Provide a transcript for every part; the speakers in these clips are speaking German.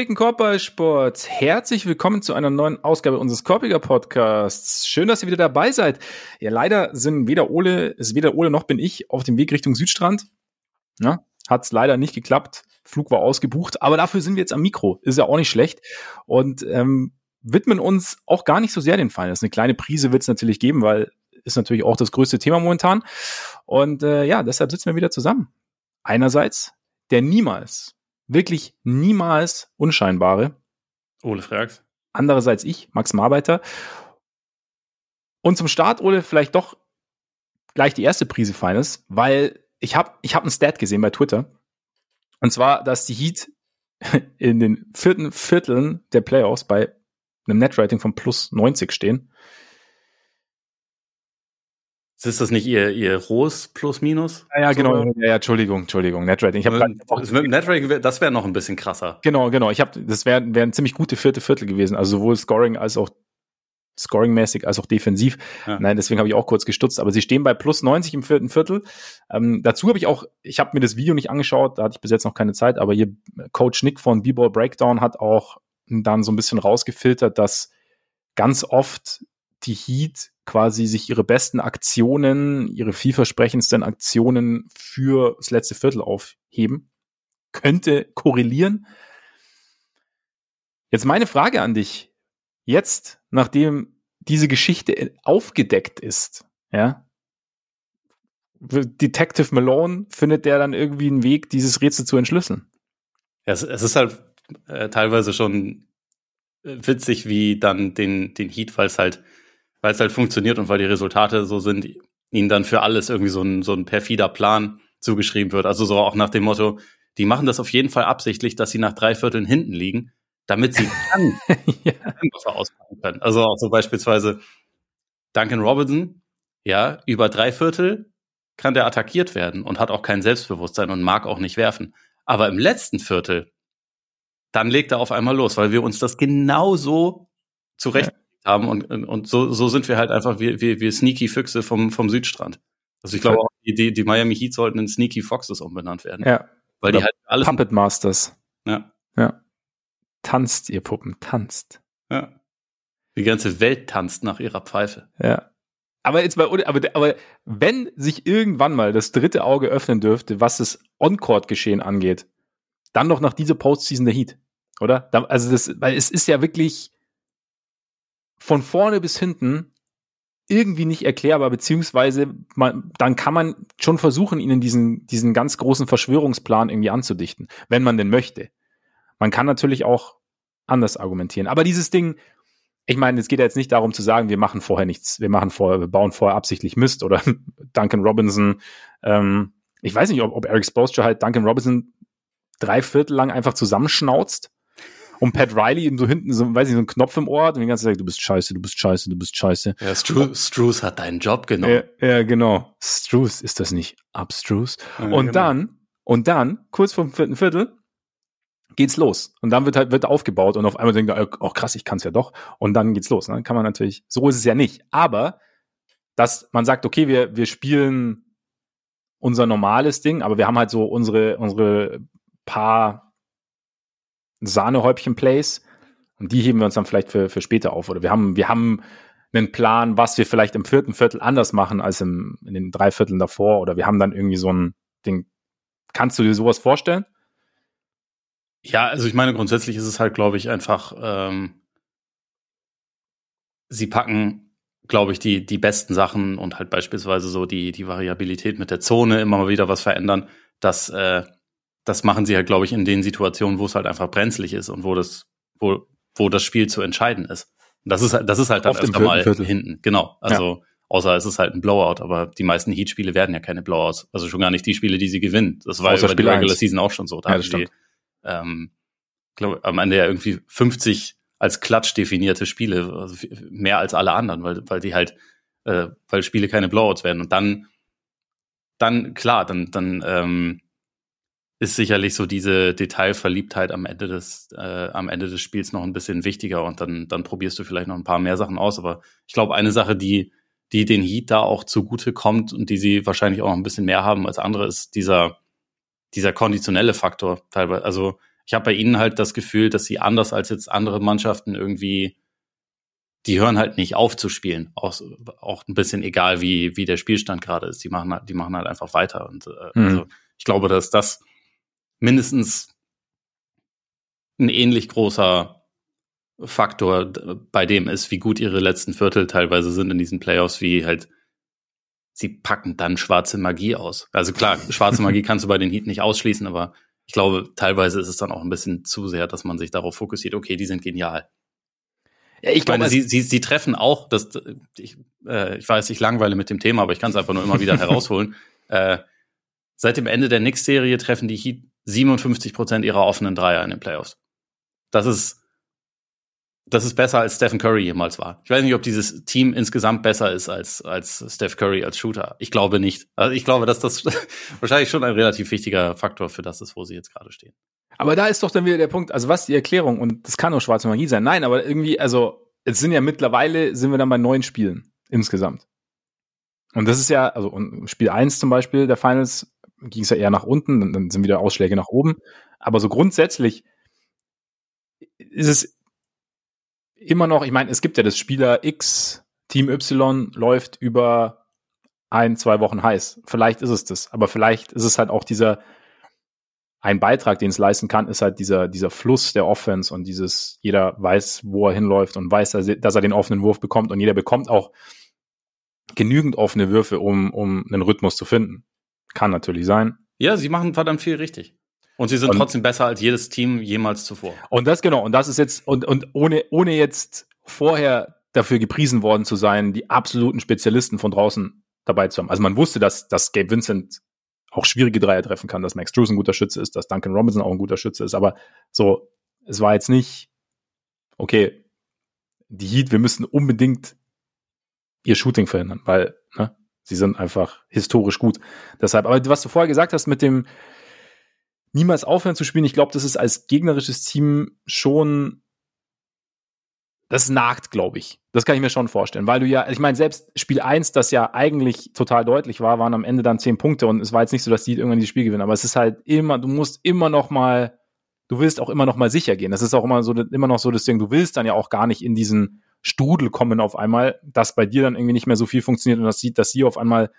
Gepflegten Korbballsports, herzlich willkommen zu einer neuen Ausgabe unseres Korbiger Podcasts. Schön, dass ihr wieder dabei seid. Ja, leider sind weder Ole, ist weder Ole noch bin ich auf dem Weg Richtung Südstrand. Ja, hat's leider nicht geklappt. Flug war ausgebucht, aber dafür sind wir jetzt am Mikro. Ist ja auch nicht schlecht. Und ähm, widmen uns auch gar nicht so sehr den Finals. Eine kleine Prise wird es natürlich geben, weil ist natürlich auch das größte Thema momentan. Und äh, ja, deshalb sitzen wir wieder zusammen. Einerseits der niemals wirklich niemals unscheinbare. Ole Frags. Andererseits ich, Max Marbeiter. Und zum Start, Ole, vielleicht doch gleich die erste Prise Feines, weil ich habe ich hab einen Stat gesehen bei Twitter. Und zwar, dass die Heat in den vierten Vierteln der Playoffs bei einem Netrating von plus 90 stehen. Ist das nicht ihr, ihr rohes Plus-Minus? Ja, ja, genau. Ja, ja, Entschuldigung, Entschuldigung. Netrating. Ich hab das mit Netrating, das wäre noch ein bisschen krasser. Genau, genau. Ich habe, das wäre wär ein ziemlich gute vierte Viertel gewesen. Also sowohl Scoring als auch Scoring-mäßig als auch defensiv. Ja. Nein, deswegen habe ich auch kurz gestutzt. Aber sie stehen bei plus 90 im vierten Viertel. Ähm, dazu habe ich auch, ich habe mir das Video nicht angeschaut, da hatte ich bis jetzt noch keine Zeit, aber hier Coach Nick von B-Ball Breakdown hat auch dann so ein bisschen rausgefiltert, dass ganz oft die Heat quasi sich ihre besten Aktionen, ihre vielversprechendsten Aktionen für das letzte Viertel aufheben. Könnte korrelieren. Jetzt meine Frage an dich. Jetzt, nachdem diese Geschichte aufgedeckt ist, ja, Detective Malone findet der dann irgendwie einen Weg, dieses Rätsel zu entschlüsseln. Es, es ist halt äh, teilweise schon äh, witzig, wie dann den, den Heat, weil es halt weil es halt funktioniert und weil die Resultate so sind, ihnen dann für alles irgendwie so ein, so ein perfider Plan zugeschrieben wird. Also so auch nach dem Motto, die machen das auf jeden Fall absichtlich, dass sie nach drei Vierteln hinten liegen, damit sie dann ja. Wasser auspacken können. Also auch so beispielsweise Duncan Robinson, ja, über drei Viertel kann der attackiert werden und hat auch kein Selbstbewusstsein und mag auch nicht werfen. Aber im letzten Viertel, dann legt er auf einmal los, weil wir uns das genauso zurecht haben und, und so, so sind wir halt einfach wie, wie, wie sneaky Füchse vom, vom Südstrand. Also ich glaube auch, die, die Miami Heat sollten in Sneaky Foxes umbenannt werden. Ja. Weil die halt alles. Puppet Masters. Ja. Ja. Tanzt, ihr Puppen, tanzt. Ja. Die ganze Welt tanzt nach ihrer Pfeife. Ja. Aber jetzt mal, aber, aber wenn sich irgendwann mal das dritte Auge öffnen dürfte, was das On-Court-Geschehen angeht, dann doch nach dieser Postseason der Heat, oder? Also das, weil es ist ja wirklich, von vorne bis hinten irgendwie nicht erklärbar, beziehungsweise man, dann kann man schon versuchen, ihnen diesen, diesen ganz großen Verschwörungsplan irgendwie anzudichten, wenn man denn möchte. Man kann natürlich auch anders argumentieren. Aber dieses Ding, ich meine, es geht ja jetzt nicht darum zu sagen, wir machen vorher nichts, wir machen vorher, wir bauen vorher absichtlich Mist oder Duncan Robinson. Ähm, ich weiß nicht, ob, ob Eric Spoelstra halt Duncan Robinson drei Viertel lang einfach zusammenschnauzt und Pat Riley eben so hinten, so, weiß ich, so einen Knopf im Ohr und die ganze Zeit, du bist scheiße, du bist scheiße, du bist scheiße. Ja, Stru Struce hat deinen Job genommen. Ja, ja genau. Struce ist das nicht. Abstruse. Ja, und genau. dann, und dann, kurz vor dem vierten Viertel, geht's los. Und dann wird halt, wird aufgebaut und auf einmal denkt er, oh krass, ich kann's ja doch. Und dann geht's los. Dann ne? kann man natürlich, so ist es ja nicht. Aber, dass man sagt, okay, wir, wir spielen unser normales Ding, aber wir haben halt so unsere, unsere paar Sahnehäubchen-Plays und die heben wir uns dann vielleicht für, für später auf. Oder wir haben, wir haben einen Plan, was wir vielleicht im vierten Viertel anders machen als im, in den drei Vierteln davor. Oder wir haben dann irgendwie so ein Ding. Kannst du dir sowas vorstellen? Ja, also ich meine, grundsätzlich ist es halt, glaube ich, einfach, ähm, sie packen, glaube ich, die, die besten Sachen und halt beispielsweise so die, die Variabilität mit der Zone immer mal wieder was verändern, dass äh, das machen sie halt, glaube ich, in den Situationen, wo es halt einfach brenzlig ist und wo das, wo, wo das Spiel zu entscheiden ist. Und das ist, das ist halt dann Oft öfter mal Viertel. hinten. Genau. Also, ja. außer es ist halt ein Blowout, aber die meisten Heat-Spiele werden ja keine Blowouts. Also schon gar nicht die Spiele, die sie gewinnen. Das war ja bei der Regular Season auch schon so. Da ja, das die, ähm, glaube, am Ende ja irgendwie 50 als Klatsch definierte Spiele, also mehr als alle anderen, weil, weil die halt, äh, weil Spiele keine Blowouts werden. Und dann, dann, klar, dann, dann, ähm, ist sicherlich so diese Detailverliebtheit am Ende des, äh, am Ende des Spiels noch ein bisschen wichtiger und dann, dann probierst du vielleicht noch ein paar mehr Sachen aus. Aber ich glaube, eine Sache, die, die den Heat da auch zugute kommt und die sie wahrscheinlich auch noch ein bisschen mehr haben als andere, ist dieser, dieser konditionelle Faktor teilweise. Also ich habe bei ihnen halt das Gefühl, dass sie anders als jetzt andere Mannschaften irgendwie, die hören halt nicht auf zu spielen. Auch, auch ein bisschen egal, wie, wie der Spielstand gerade ist. Die machen halt, die machen halt einfach weiter. Und äh, mhm. also ich glaube, dass das mindestens ein ähnlich großer Faktor bei dem ist, wie gut ihre letzten Viertel teilweise sind in diesen Playoffs, wie halt sie packen dann schwarze Magie aus. Also klar, schwarze Magie kannst du bei den Heat nicht ausschließen, aber ich glaube, teilweise ist es dann auch ein bisschen zu sehr, dass man sich darauf fokussiert, okay, die sind genial. Ja, ich, ich meine, sie, sie, sie treffen auch, das, ich, äh, ich weiß, ich langweile mit dem Thema, aber ich kann es einfach nur immer wieder herausholen. Äh, seit dem Ende der Knicks-Serie treffen die Heat 57 Prozent ihrer offenen Dreier in den Playoffs. Das ist das ist besser als Stephen Curry jemals war. Ich weiß nicht, ob dieses Team insgesamt besser ist als, als Steph Curry als Shooter. Ich glaube nicht. Also ich glaube, dass das wahrscheinlich schon ein relativ wichtiger Faktor für das ist, wo sie jetzt gerade stehen. Aber da ist doch dann wieder der Punkt, also was die Erklärung, und das kann nur schwarze Magie sein. Nein, aber irgendwie, also, es sind ja mittlerweile, sind wir dann bei neun Spielen insgesamt. Und das ist ja, also Spiel eins zum Beispiel der Finals ging es ja eher nach unten, dann, dann sind wieder Ausschläge nach oben. Aber so grundsätzlich ist es immer noch, ich meine, es gibt ja das Spieler X, Team Y läuft über ein, zwei Wochen heiß. Vielleicht ist es das, aber vielleicht ist es halt auch dieser, ein Beitrag, den es leisten kann, ist halt dieser, dieser Fluss der Offense und dieses, jeder weiß, wo er hinläuft und weiß, dass er den offenen Wurf bekommt und jeder bekommt auch genügend offene Würfe, um, um einen Rhythmus zu finden. Kann natürlich sein. Ja, sie machen verdammt viel richtig. Und sie sind und, trotzdem besser als jedes Team jemals zuvor. Und das genau, und das ist jetzt, und, und ohne, ohne jetzt vorher dafür gepriesen worden zu sein, die absoluten Spezialisten von draußen dabei zu haben. Also man wusste, dass, dass Gabe Vincent auch schwierige Dreier treffen kann, dass Max Drews ein guter Schütze ist, dass Duncan Robinson auch ein guter Schütze ist, aber so, es war jetzt nicht, okay, die Heat, wir müssen unbedingt ihr Shooting verhindern, weil, ne, sie sind einfach historisch gut. Deshalb, aber was du vorher gesagt hast mit dem, niemals aufhören zu spielen. Ich glaube, das ist als gegnerisches Team schon das nagt, glaube ich. Das kann ich mir schon vorstellen, weil du ja, ich meine, selbst Spiel 1, das ja eigentlich total deutlich war, waren am Ende dann zehn Punkte und es war jetzt nicht so, dass die irgendwann dieses Spiel gewinnen, aber es ist halt immer, du musst immer noch mal, du willst auch immer noch mal sicher gehen. Das ist auch immer so, immer noch so das Ding, du willst dann ja auch gar nicht in diesen Strudel kommen auf einmal, dass bei dir dann irgendwie nicht mehr so viel funktioniert und das sieht, dass sie auf einmal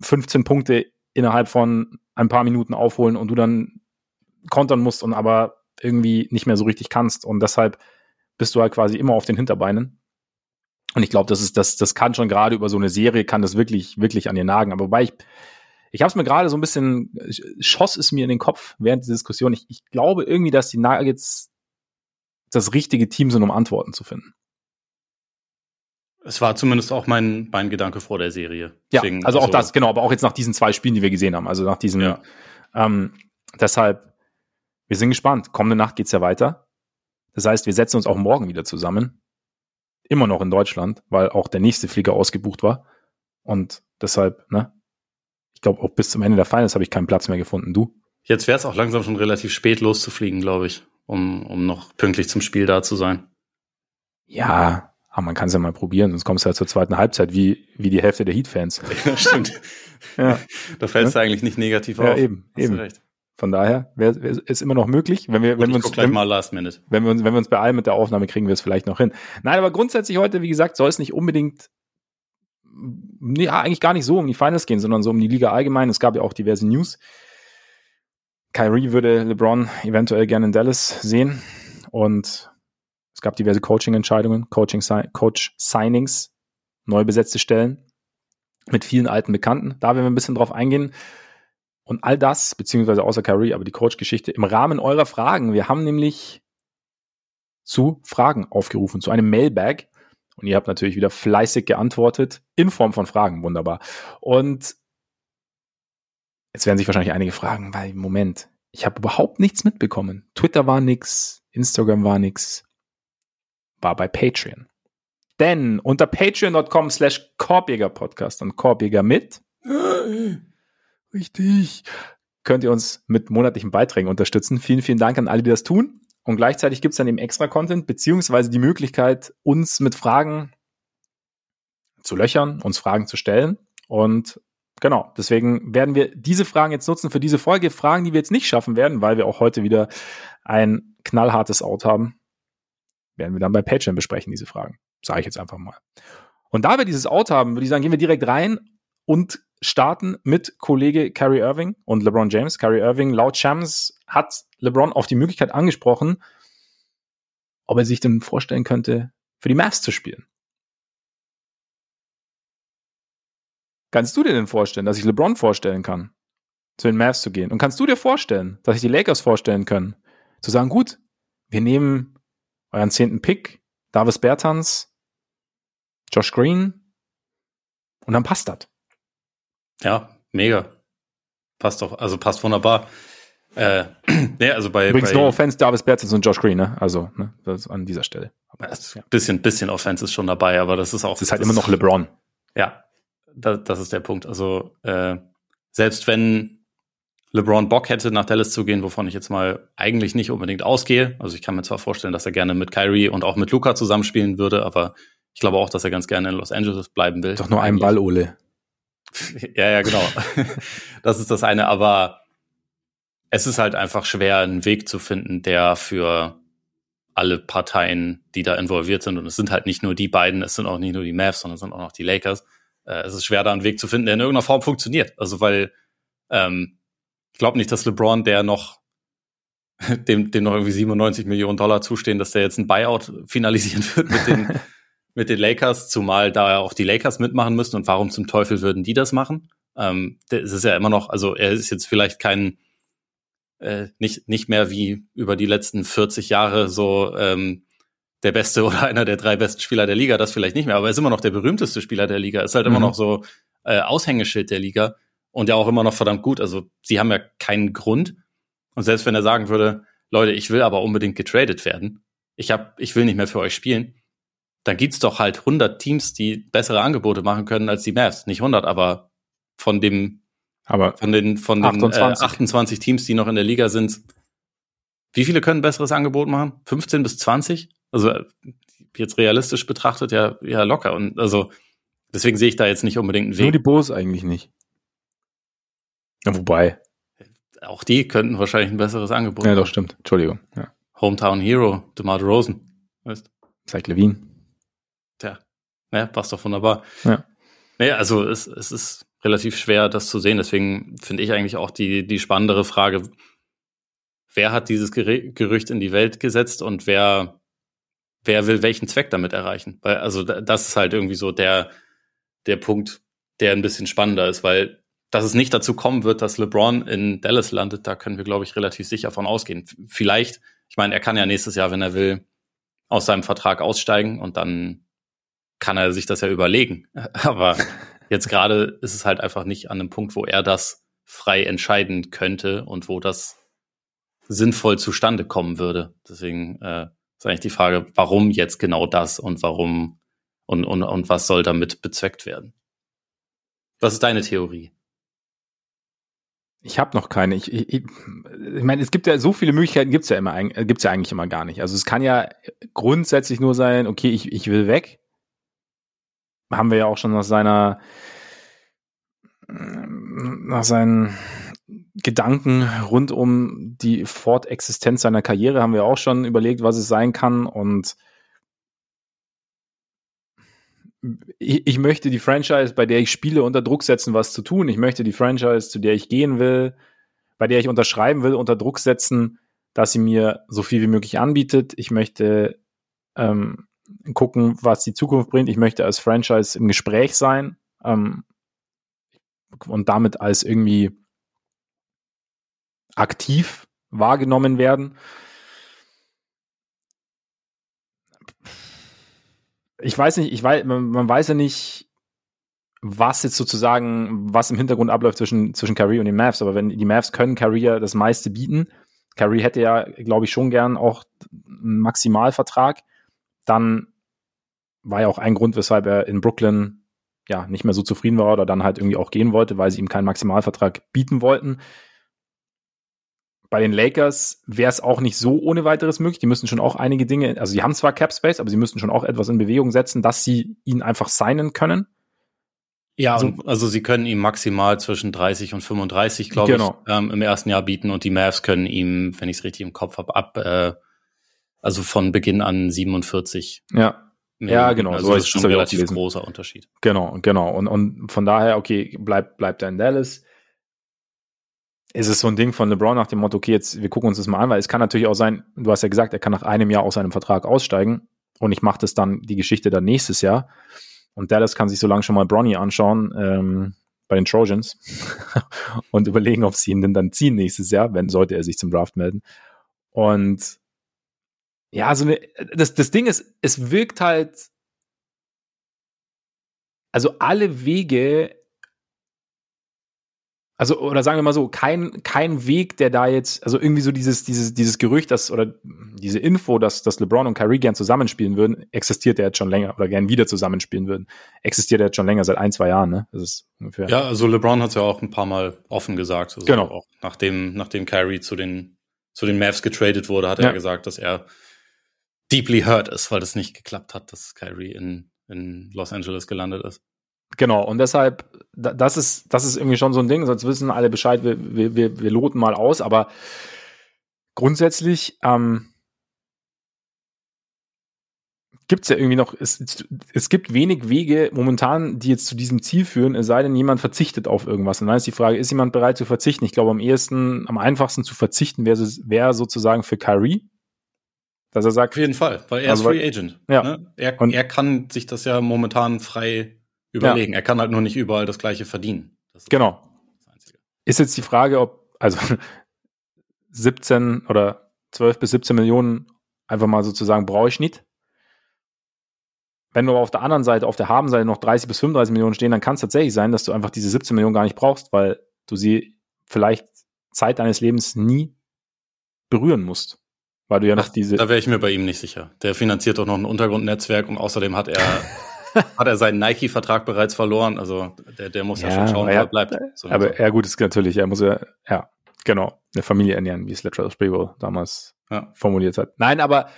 15 Punkte innerhalb von ein paar Minuten aufholen und du dann kontern musst und aber irgendwie nicht mehr so richtig kannst. Und deshalb bist du halt quasi immer auf den Hinterbeinen. Und ich glaube, das ist, das, das kann schon gerade über so eine Serie, kann das wirklich, wirklich an dir nagen. Aber wobei ich, ich habe es mir gerade so ein bisschen, schoss es mir in den Kopf während der Diskussion. Ich, ich glaube irgendwie, dass die Nuggets das richtige Team sind, um Antworten zu finden. Es war zumindest auch mein, mein Gedanke vor der Serie. Deswegen, ja, also, also auch das, genau, aber auch jetzt nach diesen zwei Spielen, die wir gesehen haben. Also nach diesen, ja. ähm, deshalb, wir sind gespannt. Kommende Nacht geht's ja weiter. Das heißt, wir setzen uns auch morgen wieder zusammen. Immer noch in Deutschland, weil auch der nächste Flieger ausgebucht war. Und deshalb, ne? Ich glaube, auch bis zum Ende der Finals habe ich keinen Platz mehr gefunden. Du? Jetzt wäre es auch langsam schon relativ spät loszufliegen, glaube ich, um, um noch pünktlich zum Spiel da zu sein. Ja, aber man kann es ja mal probieren, sonst kommst du halt zur zweiten Halbzeit wie, wie die Hälfte der Heat-Fans. Ja, stimmt. ja. Da fällst ja? du eigentlich nicht negativ auf. Ja, eben, Hast eben. Recht. Von daher wär, wär, ist immer noch möglich, wenn wir, wenn wir uns, wenn, mal last minute. wenn wir uns, wenn wir uns beeilen mit der Aufnahme, kriegen wir es vielleicht noch hin. Nein, aber grundsätzlich heute, wie gesagt, soll es nicht unbedingt, nee, eigentlich gar nicht so um die Finals gehen, sondern so um die Liga allgemein. Es gab ja auch diverse News. Kyrie würde LeBron eventuell gerne in Dallas sehen und es gab diverse Coaching-Entscheidungen, Coach-Signings, neu besetzte Stellen mit vielen alten Bekannten. Da werden wir ein bisschen drauf eingehen. Und all das, beziehungsweise außer Kyrie, aber die Coach-Geschichte im Rahmen eurer Fragen. Wir haben nämlich zu Fragen aufgerufen, zu einem Mailbag. Und ihr habt natürlich wieder fleißig geantwortet, in Form von Fragen, wunderbar. Und jetzt werden sich wahrscheinlich einige fragen, weil, Moment, ich habe überhaupt nichts mitbekommen. Twitter war nix, Instagram war nix war bei Patreon. Denn unter patreon.com slash Korbjäger-Podcast und Korbjäger mit richtig könnt ihr uns mit monatlichen Beiträgen unterstützen. Vielen, vielen Dank an alle, die das tun. Und gleichzeitig gibt es dann eben extra Content, beziehungsweise die Möglichkeit, uns mit Fragen zu löchern, uns Fragen zu stellen. Und Genau. Deswegen werden wir diese Fragen jetzt nutzen für diese Folge. Fragen, die wir jetzt nicht schaffen werden, weil wir auch heute wieder ein knallhartes Out haben, werden wir dann bei Patreon besprechen, diese Fragen. Sage ich jetzt einfach mal. Und da wir dieses Out haben, würde ich sagen, gehen wir direkt rein und starten mit Kollege Kyrie Irving und LeBron James. Kyrie Irving, laut Shams, hat LeBron auf die Möglichkeit angesprochen, ob er sich denn vorstellen könnte, für die Mavs zu spielen. Kannst du dir denn vorstellen, dass ich LeBron vorstellen kann, zu den Mavs zu gehen? Und kannst du dir vorstellen, dass ich die Lakers vorstellen können, zu sagen, gut, wir nehmen euren zehnten Pick, Davis Bertans, Josh Green, und dann passt das. Ja, mega. Passt doch, also passt wunderbar. Äh, nee, also bei, Übrigens, bei, no offense, Davis Bertens und Josh Green, ne? Also, ne? Das an dieser Stelle. Ja. Bisschen, bisschen Offense ist schon dabei, aber das ist auch. Das ist halt das immer noch LeBron. Ja, das, das ist der Punkt. Also, äh, selbst wenn LeBron Bock hätte, nach Dallas zu gehen, wovon ich jetzt mal eigentlich nicht unbedingt ausgehe. Also ich kann mir zwar vorstellen, dass er gerne mit Kyrie und auch mit Luca zusammenspielen würde, aber ich glaube auch, dass er ganz gerne in Los Angeles bleiben will. Doch nur einen Ball, Ole. ja, ja, genau. das ist das eine, aber es ist halt einfach schwer, einen Weg zu finden, der für alle Parteien, die da involviert sind, und es sind halt nicht nur die beiden, es sind auch nicht nur die Mavs, sondern es sind auch noch die Lakers. Äh, es ist schwer, da einen Weg zu finden, der in irgendeiner Form funktioniert. Also, weil ähm, ich glaube nicht, dass LeBron, der noch dem, dem noch irgendwie 97 Millionen Dollar zustehen, dass der jetzt ein Buyout finalisieren wird mit den, mit den Lakers, zumal da auch die Lakers mitmachen müssen. Und warum zum Teufel würden die das machen? Ähm, es ist ja immer noch, also er ist jetzt vielleicht kein äh, nicht, nicht mehr wie über die letzten 40 Jahre so ähm, der beste oder einer der drei besten Spieler der Liga, das vielleicht nicht mehr, aber er ist immer noch der berühmteste Spieler der Liga, ist halt mhm. immer noch so äh, Aushängeschild der Liga und ja auch immer noch verdammt gut. Also sie haben ja keinen Grund. Und selbst wenn er sagen würde, Leute, ich will aber unbedingt getradet werden, ich hab, ich will nicht mehr für euch spielen, dann gibt's doch halt 100 Teams, die bessere Angebote machen können als die Mavs. Nicht 100, aber von dem aber von den, von den 28. Äh, 28 Teams, die noch in der Liga sind, wie viele können ein besseres Angebot machen? 15 bis 20? Also jetzt realistisch betrachtet ja, ja locker. Und also deswegen sehe ich da jetzt nicht unbedingt einen Weg. Nur die Bulls eigentlich nicht. Ja, wobei. Auch die könnten wahrscheinlich ein besseres Angebot Ja, doch, stimmt. Entschuldigung. Ja. Hometown Hero, DeMar Rosen. Weißt Zach Levine. Tja, ja, passt doch wunderbar. Ja. Naja, also es, es ist relativ schwer, das zu sehen. Deswegen finde ich eigentlich auch die, die spannendere Frage, wer hat dieses Gerücht in die Welt gesetzt und wer, wer will welchen Zweck damit erreichen? Weil, also das ist halt irgendwie so der, der Punkt, der ein bisschen spannender ist, weil dass es nicht dazu kommen wird, dass LeBron in Dallas landet, da können wir, glaube ich, relativ sicher von ausgehen. Vielleicht, ich meine, er kann ja nächstes Jahr, wenn er will, aus seinem Vertrag aussteigen und dann kann er sich das ja überlegen. Aber Jetzt gerade ist es halt einfach nicht an einem Punkt, wo er das frei entscheiden könnte und wo das sinnvoll zustande kommen würde. Deswegen äh, eigentlich die Frage, warum jetzt genau das und warum und, und, und was soll damit bezweckt werden? Was ist deine Theorie? Ich habe noch keine. Ich, ich, ich meine, es gibt ja so viele Möglichkeiten, gibt's ja immer, gibt's ja eigentlich immer gar nicht. Also es kann ja grundsätzlich nur sein, okay, ich, ich will weg haben wir ja auch schon nach seiner nach seinen Gedanken rund um die Fortexistenz seiner Karriere haben wir auch schon überlegt, was es sein kann und ich, ich möchte die Franchise, bei der ich spiele, unter Druck setzen, was zu tun. Ich möchte die Franchise, zu der ich gehen will, bei der ich unterschreiben will, unter Druck setzen, dass sie mir so viel wie möglich anbietet. Ich möchte ähm, gucken, was die Zukunft bringt. Ich möchte als Franchise im Gespräch sein ähm, und damit als irgendwie aktiv wahrgenommen werden. Ich weiß nicht, ich weiß, man, weiß ja nicht, was jetzt sozusagen, was im Hintergrund abläuft zwischen, zwischen Kyrie und den Mavs, aber wenn die Mavs können Kyrie ja das meiste bieten, Kyrie hätte ja, glaube ich, schon gern auch einen Maximalvertrag dann war ja auch ein Grund, weshalb er in Brooklyn ja nicht mehr so zufrieden war oder dann halt irgendwie auch gehen wollte, weil sie ihm keinen Maximalvertrag bieten wollten. Bei den Lakers wäre es auch nicht so ohne weiteres möglich. Die müssen schon auch einige Dinge, also sie haben zwar Cap Space, aber sie müssen schon auch etwas in Bewegung setzen, dass sie ihn einfach signen können. Ja, also, also sie können ihm maximal zwischen 30 und 35, glaube genau. ich, ähm, im ersten Jahr bieten und die Mavs können ihm, wenn ich es richtig im Kopf habe, ab, äh, also von Beginn an 47. Ja. Ja, genau. Also so das ist schon ein relativ großer Unterschied. Genau, genau. Und, und von daher, okay, bleibt bleibt er in Dallas. Ist es so ein Ding von LeBron nach dem Motto, okay, jetzt wir gucken uns das mal an, weil es kann natürlich auch sein, du hast ja gesagt, er kann nach einem Jahr aus seinem Vertrag aussteigen und ich mache das dann die Geschichte dann nächstes Jahr. Und Dallas kann sich so lange schon mal Bronny anschauen ähm, bei den Trojans und überlegen, ob sie ihn denn dann ziehen nächstes Jahr, wenn sollte er sich zum Draft melden. Und ja, also das, das Ding ist, es wirkt halt, also alle Wege, also, oder sagen wir mal so, kein, kein Weg, der da jetzt, also irgendwie so dieses, dieses, dieses Gerücht, dass, oder diese Info, dass, dass LeBron und Kyrie gern zusammenspielen würden, existiert ja jetzt schon länger, oder gern wieder zusammenspielen würden, existiert ja jetzt schon länger, seit ein, zwei Jahren, ne? Das ist ungefähr. Ja, also LeBron hat es ja auch ein paar Mal offen gesagt. Also genau. Auch nachdem, nachdem Kyrie zu den, zu den Mavs getradet wurde, hat er ja gesagt, dass er deeply hurt ist, weil das nicht geklappt hat, dass Kyrie in, in Los Angeles gelandet ist. Genau, und deshalb, das ist, das ist irgendwie schon so ein Ding, sonst wissen alle Bescheid, wir, wir, wir, wir loten mal aus, aber grundsätzlich ähm, gibt es ja irgendwie noch, es, es gibt wenig Wege momentan, die jetzt zu diesem Ziel führen, es sei denn, jemand verzichtet auf irgendwas. Und dann ist die Frage, ist jemand bereit zu verzichten? Ich glaube, am ehesten, am einfachsten zu verzichten wäre wär sozusagen für Kyrie, dass er sagt. Auf jeden Fall, weil er also, ist Free Agent. Ja. Ne? Er, er kann sich das ja momentan frei überlegen. Ja. Er kann halt nur nicht überall das Gleiche verdienen. Das genau. Ist, ist jetzt die Frage, ob, also 17 oder 12 bis 17 Millionen einfach mal sozusagen brauche ich nicht. Wenn du auf der anderen Seite, auf der Habenseite noch 30 bis 35 Millionen stehen, dann kann es tatsächlich sein, dass du einfach diese 17 Millionen gar nicht brauchst, weil du sie vielleicht Zeit deines Lebens nie berühren musst. Weil du ja noch Ach, diese. Da wäre ich mir bei ihm nicht sicher. Der finanziert doch noch ein Untergrundnetzwerk und außerdem hat er, hat er seinen Nike-Vertrag bereits verloren. Also der, der muss ja, ja schon schauen, wo er bleibt. So aber so. ja, gut, ist natürlich, er muss ja, ja, genau, eine Familie ernähren, wie es Lateral Sprewell damals ja. formuliert hat. Nein, aber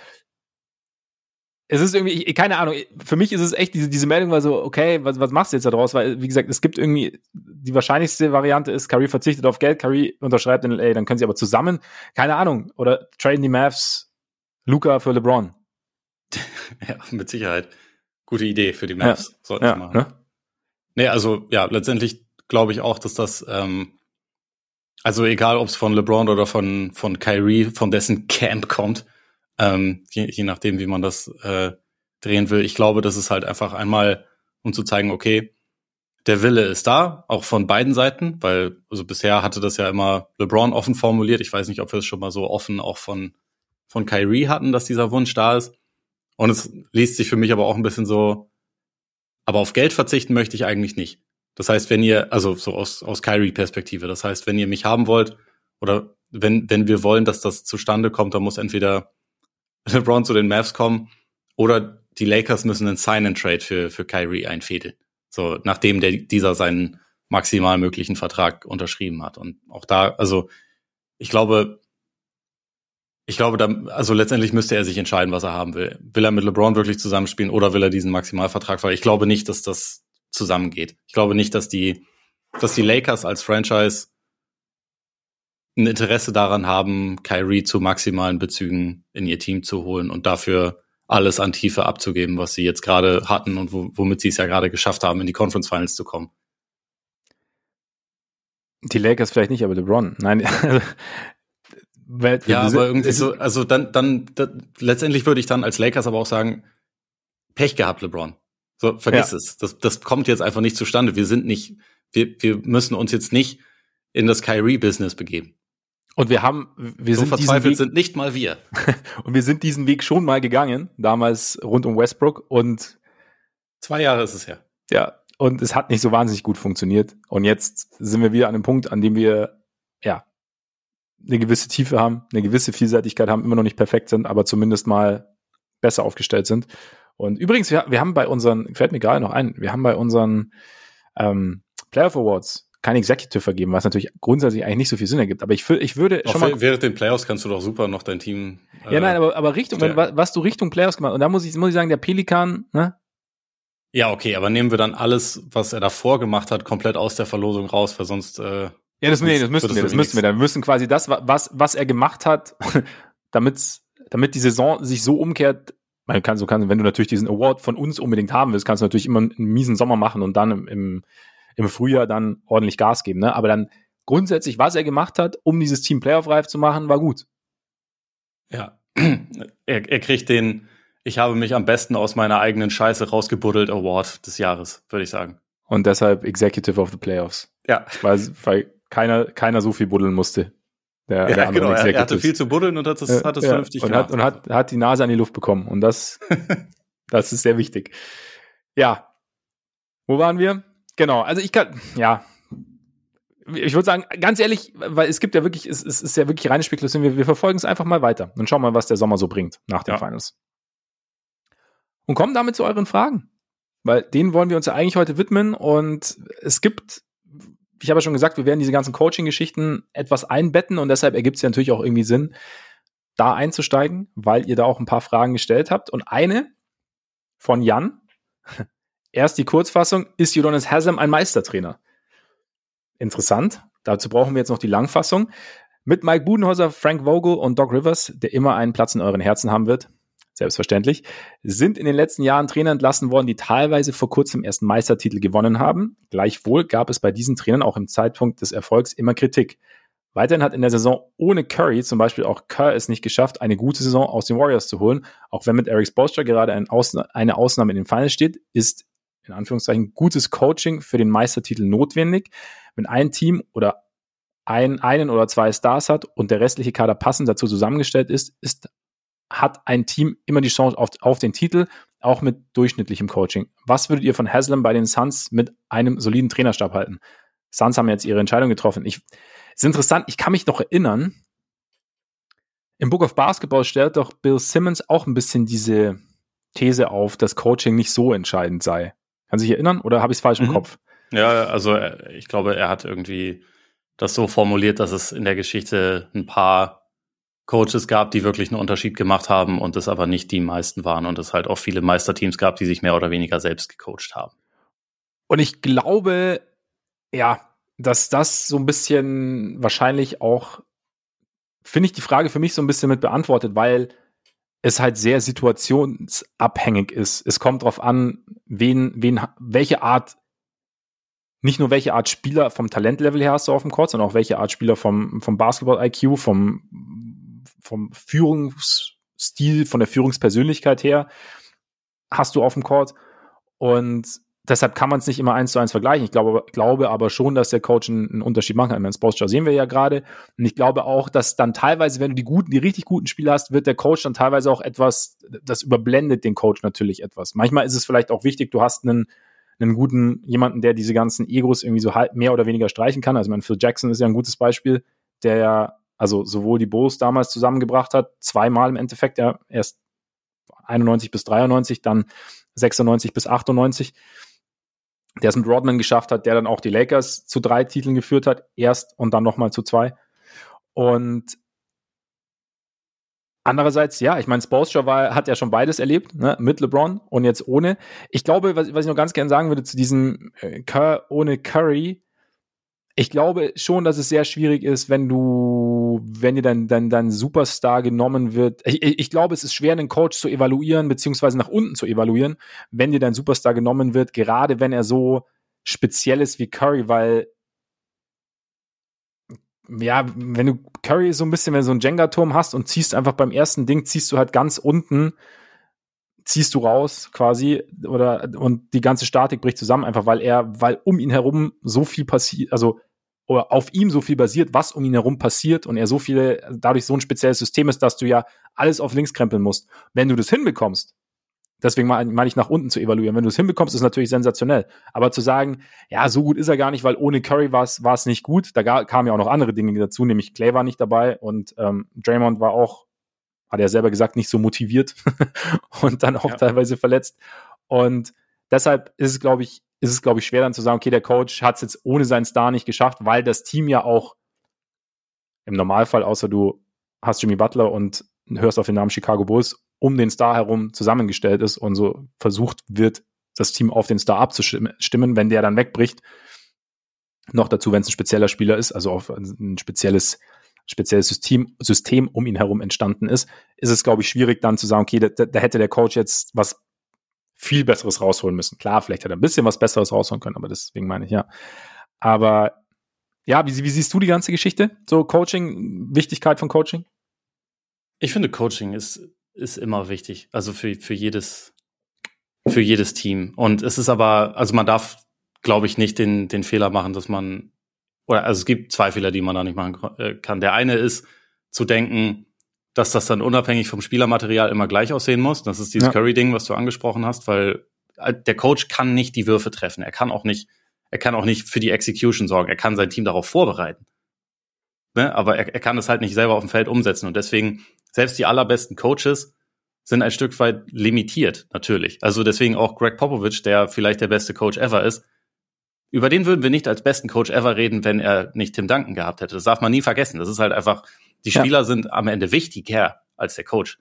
es ist irgendwie, ich, keine Ahnung, für mich ist es echt, diese, diese Meldung war so, okay, was, was machst du jetzt da draus? Weil, wie gesagt, es gibt irgendwie, die wahrscheinlichste Variante ist, Curry verzichtet auf Geld, Curry unterschreibt in LA, dann können sie aber zusammen, keine Ahnung, oder traden die Mavs Luca für LeBron. ja, mit Sicherheit. Gute Idee für die Mavs, ja, sollten ja, sie machen. Ne? Nee, also, ja, letztendlich glaube ich auch, dass das, ähm, also egal, ob es von LeBron oder von, von Kyrie, von dessen Camp kommt, ähm, je, je nachdem, wie man das äh, drehen will. Ich glaube, das ist halt einfach einmal, um zu zeigen, okay, der Wille ist da, auch von beiden Seiten, weil also bisher hatte das ja immer LeBron offen formuliert. Ich weiß nicht, ob wir es schon mal so offen auch von von Kyrie hatten, dass dieser Wunsch da ist. Und es liest sich für mich aber auch ein bisschen so, aber auf Geld verzichten möchte ich eigentlich nicht. Das heißt, wenn ihr, also so aus, aus Kyrie-Perspektive, das heißt, wenn ihr mich haben wollt oder wenn, wenn wir wollen, dass das zustande kommt, dann muss entweder LeBron zu den Mavs kommen oder die Lakers müssen einen Sign-and-Trade für, für Kyrie einfädeln. So, nachdem der, dieser seinen maximal möglichen Vertrag unterschrieben hat. Und auch da, also, ich glaube, ich glaube, da, also letztendlich müsste er sich entscheiden, was er haben will. Will er mit LeBron wirklich zusammenspielen oder will er diesen Maximalvertrag? Weil ich glaube nicht, dass das zusammengeht. Ich glaube nicht, dass die, dass die Lakers als Franchise ein Interesse daran haben, Kyrie zu maximalen Bezügen in ihr Team zu holen und dafür alles an Tiefe abzugeben, was sie jetzt gerade hatten und womit sie es ja gerade geschafft haben, in die Conference Finals zu kommen. Die Lakers vielleicht nicht, aber LeBron. Nein, weil, ja, aber irgendwie so, also dann, dann, dann, letztendlich würde ich dann als Lakers aber auch sagen, Pech gehabt, LeBron. So, vergiss ja. es. Das, das kommt jetzt einfach nicht zustande. Wir sind nicht, wir, wir müssen uns jetzt nicht in das Kyrie-Business begeben. Und wir haben, wir so sind verzweifelt Weg, sind nicht mal wir. und wir sind diesen Weg schon mal gegangen, damals rund um Westbrook und zwei Jahre ist es her. Ja, und es hat nicht so wahnsinnig gut funktioniert. Und jetzt sind wir wieder an einem Punkt, an dem wir ja eine gewisse Tiefe haben, eine gewisse Vielseitigkeit haben, immer noch nicht perfekt sind, aber zumindest mal besser aufgestellt sind. Und übrigens, wir, wir haben bei unseren, fällt mir gerade noch ein, wir haben bei unseren ähm, Player Awards kein Executive vergeben, was natürlich grundsätzlich eigentlich nicht so viel Sinn ergibt. Aber ich, ich würde schon mal. Während den Playoffs kannst du doch super noch dein Team. Äh, ja, nein, aber, aber Richtung, wenn, was du Richtung Playoffs gemacht und da muss ich, muss ich sagen, der Pelikan, ne? Ja, okay, aber nehmen wir dann alles, was er davor gemacht hat, komplett aus der Verlosung raus, weil sonst. Äh, ja, das, nee, das müssten wir, das müssten wir. Dann müssen quasi das, was, was er gemacht hat, damit, damit die Saison sich so umkehrt. Man kann so kann, wenn du natürlich diesen Award von uns unbedingt haben willst, kannst du natürlich immer einen miesen Sommer machen und dann im, im, im Frühjahr dann ordentlich Gas geben. Ne? Aber dann grundsätzlich, was er gemacht hat, um dieses Team Playoff-reif zu machen, war gut. Ja, er, er kriegt den, ich habe mich am besten aus meiner eigenen Scheiße rausgebuddelt Award des Jahres, würde ich sagen. Und deshalb Executive of the Playoffs. Ja. Weil, weil keiner, keiner so viel buddeln musste. Der, ja, der genau. Er, er, hatte viel zu buddeln und hat das, hat das ja, vernünftig und gemacht. Hat, und hat, hat die Nase an die Luft bekommen. Und das, das ist sehr wichtig. Ja. Wo waren wir? Genau. Also ich kann, ja, ich würde sagen, ganz ehrlich, weil es gibt ja wirklich, es, es ist ja wirklich reine Spekulation, wir, wir verfolgen es einfach mal weiter und schauen mal, was der Sommer so bringt nach den ja. Finals. Und kommen damit zu euren Fragen. Weil denen wollen wir uns ja eigentlich heute widmen und es gibt, ich habe ja schon gesagt, wir werden diese ganzen Coaching-Geschichten etwas einbetten und deshalb ergibt es ja natürlich auch irgendwie Sinn, da einzusteigen, weil ihr da auch ein paar Fragen gestellt habt. Und eine von Jan, erst die Kurzfassung, ist Jonas Haslam ein Meistertrainer? interessant. Dazu brauchen wir jetzt noch die Langfassung. Mit Mike Budenhäuser, Frank Vogel und Doc Rivers, der immer einen Platz in euren Herzen haben wird, selbstverständlich, sind in den letzten Jahren Trainer entlassen worden, die teilweise vor kurzem ersten Meistertitel gewonnen haben. Gleichwohl gab es bei diesen Trainern auch im Zeitpunkt des Erfolgs immer Kritik. Weiterhin hat in der Saison ohne Curry zum Beispiel auch Kerr es nicht geschafft, eine gute Saison aus den Warriors zu holen. Auch wenn mit Eric Spoelstra gerade ein Ausna eine Ausnahme in den Finals steht, ist in Anführungszeichen gutes Coaching für den Meistertitel notwendig. Wenn ein Team oder ein, einen oder zwei Stars hat und der restliche Kader passend dazu zusammengestellt ist, ist hat ein Team immer die Chance auf, auf den Titel, auch mit durchschnittlichem Coaching. Was würdet ihr von Haslam bei den Suns mit einem soliden Trainerstab halten? Suns haben jetzt ihre Entscheidung getroffen. Ich, ist interessant, ich kann mich noch erinnern, im Book of Basketball stellt doch Bill Simmons auch ein bisschen diese These auf, dass Coaching nicht so entscheidend sei. Kann sich erinnern oder habe ich es falsch mhm. im Kopf? Ja, also äh, ich glaube, er hat irgendwie das so formuliert, dass es in der Geschichte ein paar Coaches gab, die wirklich einen Unterschied gemacht haben und es aber nicht die meisten waren und es halt auch viele Meisterteams gab, die sich mehr oder weniger selbst gecoacht haben. Und ich glaube, ja, dass das so ein bisschen wahrscheinlich auch, finde ich die Frage für mich so ein bisschen mit beantwortet, weil es halt sehr situationsabhängig ist. Es kommt darauf an, wen, wen, welche Art nicht nur welche Art Spieler vom Talentlevel her hast du auf dem Court, sondern auch welche Art Spieler vom, vom Basketball-IQ, vom, vom Führungsstil, von der Führungspersönlichkeit her hast du auf dem Court. Und deshalb kann man es nicht immer eins zu eins vergleichen. Ich glaube, glaube aber schon, dass der Coach einen, einen Unterschied machen kann. Im Sportsjar sehen wir ja gerade. Und ich glaube auch, dass dann teilweise, wenn du die guten, die richtig guten Spieler hast, wird der Coach dann teilweise auch etwas, das überblendet den Coach natürlich etwas. Manchmal ist es vielleicht auch wichtig, du hast einen, einen guten, jemanden, der diese ganzen Egos irgendwie so halb mehr oder weniger streichen kann. Also mein Phil Jackson ist ja ein gutes Beispiel, der ja also sowohl die Bulls damals zusammengebracht hat, zweimal im Endeffekt, ja, erst 91 bis 93, dann 96 bis 98, der es mit Rodman geschafft hat, der dann auch die Lakers zu drei Titeln geführt hat, erst und dann nochmal zu zwei. Und Andererseits, ja, ich meine, Spolstra war, hat ja schon beides erlebt, ne, mit LeBron und jetzt ohne. Ich glaube, was, was ich noch ganz gerne sagen würde zu diesem äh, Cur ohne Curry, ich glaube schon, dass es sehr schwierig ist, wenn du, wenn dir dein, dein, dein Superstar genommen wird. Ich, ich glaube, es ist schwer, einen Coach zu evaluieren, beziehungsweise nach unten zu evaluieren, wenn dir dein Superstar genommen wird, gerade wenn er so speziell ist wie Curry, weil ja, wenn du Curry so ein bisschen, wenn du so einen Jenga-Turm hast und ziehst einfach beim ersten Ding, ziehst du halt ganz unten, ziehst du raus quasi oder und die ganze Statik bricht zusammen, einfach weil er, weil um ihn herum so viel passiert, also oder auf ihm so viel basiert, was um ihn herum passiert und er so viele, dadurch so ein spezielles System ist, dass du ja alles auf links krempeln musst. Wenn du das hinbekommst, Deswegen meine ich nach unten zu evaluieren. Wenn du es hinbekommst, ist natürlich sensationell. Aber zu sagen, ja, so gut ist er gar nicht, weil ohne Curry war es nicht gut. Da kamen ja auch noch andere Dinge dazu, nämlich Clay war nicht dabei und ähm, Draymond war auch, hat er selber gesagt, nicht so motiviert und dann auch ja. teilweise verletzt. Und deshalb ist es, glaube ich, ist es, glaube ich, schwer dann zu sagen, okay, der Coach hat es jetzt ohne seinen Star nicht geschafft, weil das Team ja auch im Normalfall, außer du hast Jimmy Butler und hörst auf den Namen Chicago Bulls, um den Star herum zusammengestellt ist und so versucht wird, das Team auf den Star abzustimmen, wenn der dann wegbricht. Noch dazu, wenn es ein spezieller Spieler ist, also auf ein spezielles, spezielles System, System um ihn herum entstanden ist, ist es, glaube ich, schwierig dann zu sagen, okay, da, da hätte der Coach jetzt was viel Besseres rausholen müssen. Klar, vielleicht hat er ein bisschen was Besseres rausholen können, aber deswegen meine ich ja. Aber ja, wie, wie siehst du die ganze Geschichte? So Coaching, Wichtigkeit von Coaching? Ich finde, Coaching ist, ist immer wichtig. Also für, für jedes, für jedes Team. Und es ist aber, also man darf, glaube ich, nicht den, den Fehler machen, dass man, oder also es gibt zwei Fehler, die man da nicht machen äh, kann. Der eine ist zu denken, dass das dann unabhängig vom Spielermaterial immer gleich aussehen muss. Das ist dieses ja. Curry-Ding, was du angesprochen hast, weil äh, der Coach kann nicht die Würfe treffen. Er kann auch nicht, er kann auch nicht für die Execution sorgen. Er kann sein Team darauf vorbereiten. Ne? Aber er, er kann es halt nicht selber auf dem Feld umsetzen. Und deswegen, selbst die allerbesten Coaches sind ein Stück weit limitiert, natürlich. Also deswegen auch Greg Popovich, der vielleicht der beste Coach ever ist, über den würden wir nicht als besten Coach ever reden, wenn er nicht Tim Duncan gehabt hätte. Das darf man nie vergessen. Das ist halt einfach, die Spieler ja. sind am Ende wichtiger als der Coach.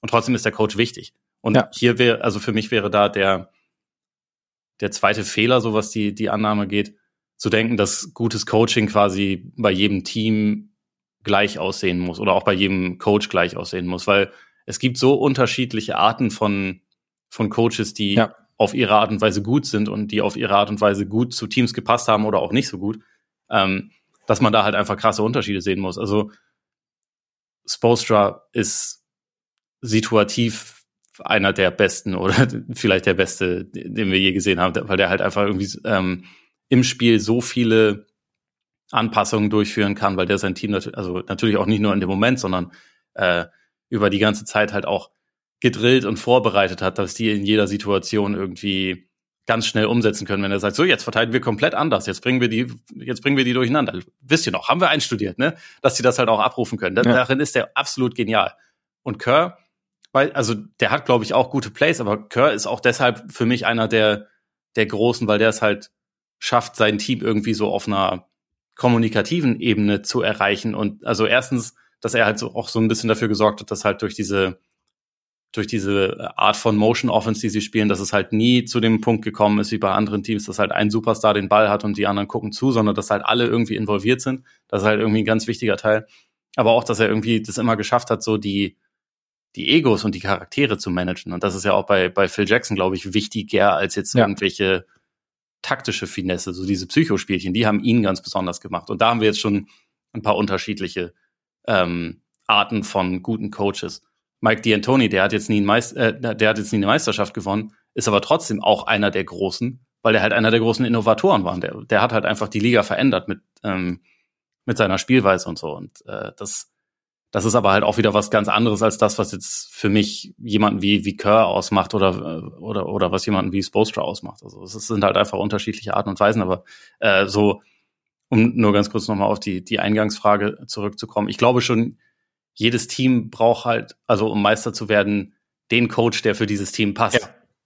Und trotzdem ist der Coach wichtig. Und ja. hier wäre, also für mich wäre da der, der zweite Fehler, so was die, die Annahme geht, zu denken, dass gutes Coaching quasi bei jedem Team gleich aussehen muss oder auch bei jedem Coach gleich aussehen muss, weil es gibt so unterschiedliche Arten von, von Coaches, die ja. Auf ihre Art und Weise gut sind und die auf ihre Art und Weise gut zu Teams gepasst haben oder auch nicht so gut, ähm, dass man da halt einfach krasse Unterschiede sehen muss. Also Spostra ist situativ einer der besten oder vielleicht der beste, den wir je gesehen haben, weil der halt einfach irgendwie ähm, im Spiel so viele Anpassungen durchführen kann, weil der sein Team natürlich, also natürlich auch nicht nur in dem Moment, sondern äh, über die ganze Zeit halt auch gedrillt und vorbereitet hat, dass die in jeder Situation irgendwie ganz schnell umsetzen können, wenn er sagt, so jetzt verteilen wir komplett anders, jetzt bringen wir die, jetzt bringen wir die durcheinander. Wisst ihr noch, haben wir einstudiert, ne? Dass sie das halt auch abrufen können. Ja. Darin ist der absolut genial. Und Kerr, weil, also der hat, glaube ich, auch gute Plays, aber Kerr ist auch deshalb für mich einer der, der Großen, weil der es halt schafft, sein Team irgendwie so auf einer kommunikativen Ebene zu erreichen. Und also erstens dass er halt so auch so ein bisschen dafür gesorgt hat, dass halt durch diese durch diese Art von Motion Offense, die sie spielen, dass es halt nie zu dem Punkt gekommen ist, wie bei anderen Teams, dass halt ein Superstar den Ball hat und die anderen gucken zu, sondern dass halt alle irgendwie involviert sind. Das ist halt irgendwie ein ganz wichtiger Teil. Aber auch, dass er irgendwie das immer geschafft hat, so die, die Egos und die Charaktere zu managen. Und das ist ja auch bei, bei Phil Jackson, glaube ich, wichtiger als jetzt ja. irgendwelche taktische Finesse, so diese Psychospielchen, die haben ihn ganz besonders gemacht. Und da haben wir jetzt schon ein paar unterschiedliche ähm, Arten von guten Coaches. Mike D'Antoni, der hat jetzt nie, ein Meist äh, der hat jetzt nie eine Meisterschaft gewonnen, ist aber trotzdem auch einer der großen, weil er halt einer der großen Innovatoren war. Der, der hat halt einfach die Liga verändert mit ähm, mit seiner Spielweise und so. Und äh, das das ist aber halt auch wieder was ganz anderes als das, was jetzt für mich jemanden wie wie Kerr ausmacht oder oder oder was jemanden wie Spoelstra ausmacht. Also es sind halt einfach unterschiedliche Arten und Weisen. Aber äh, so um nur ganz kurz nochmal auf die, die Eingangsfrage zurückzukommen. Ich glaube schon, jedes Team braucht halt, also um Meister zu werden, den Coach, der für dieses Team passt.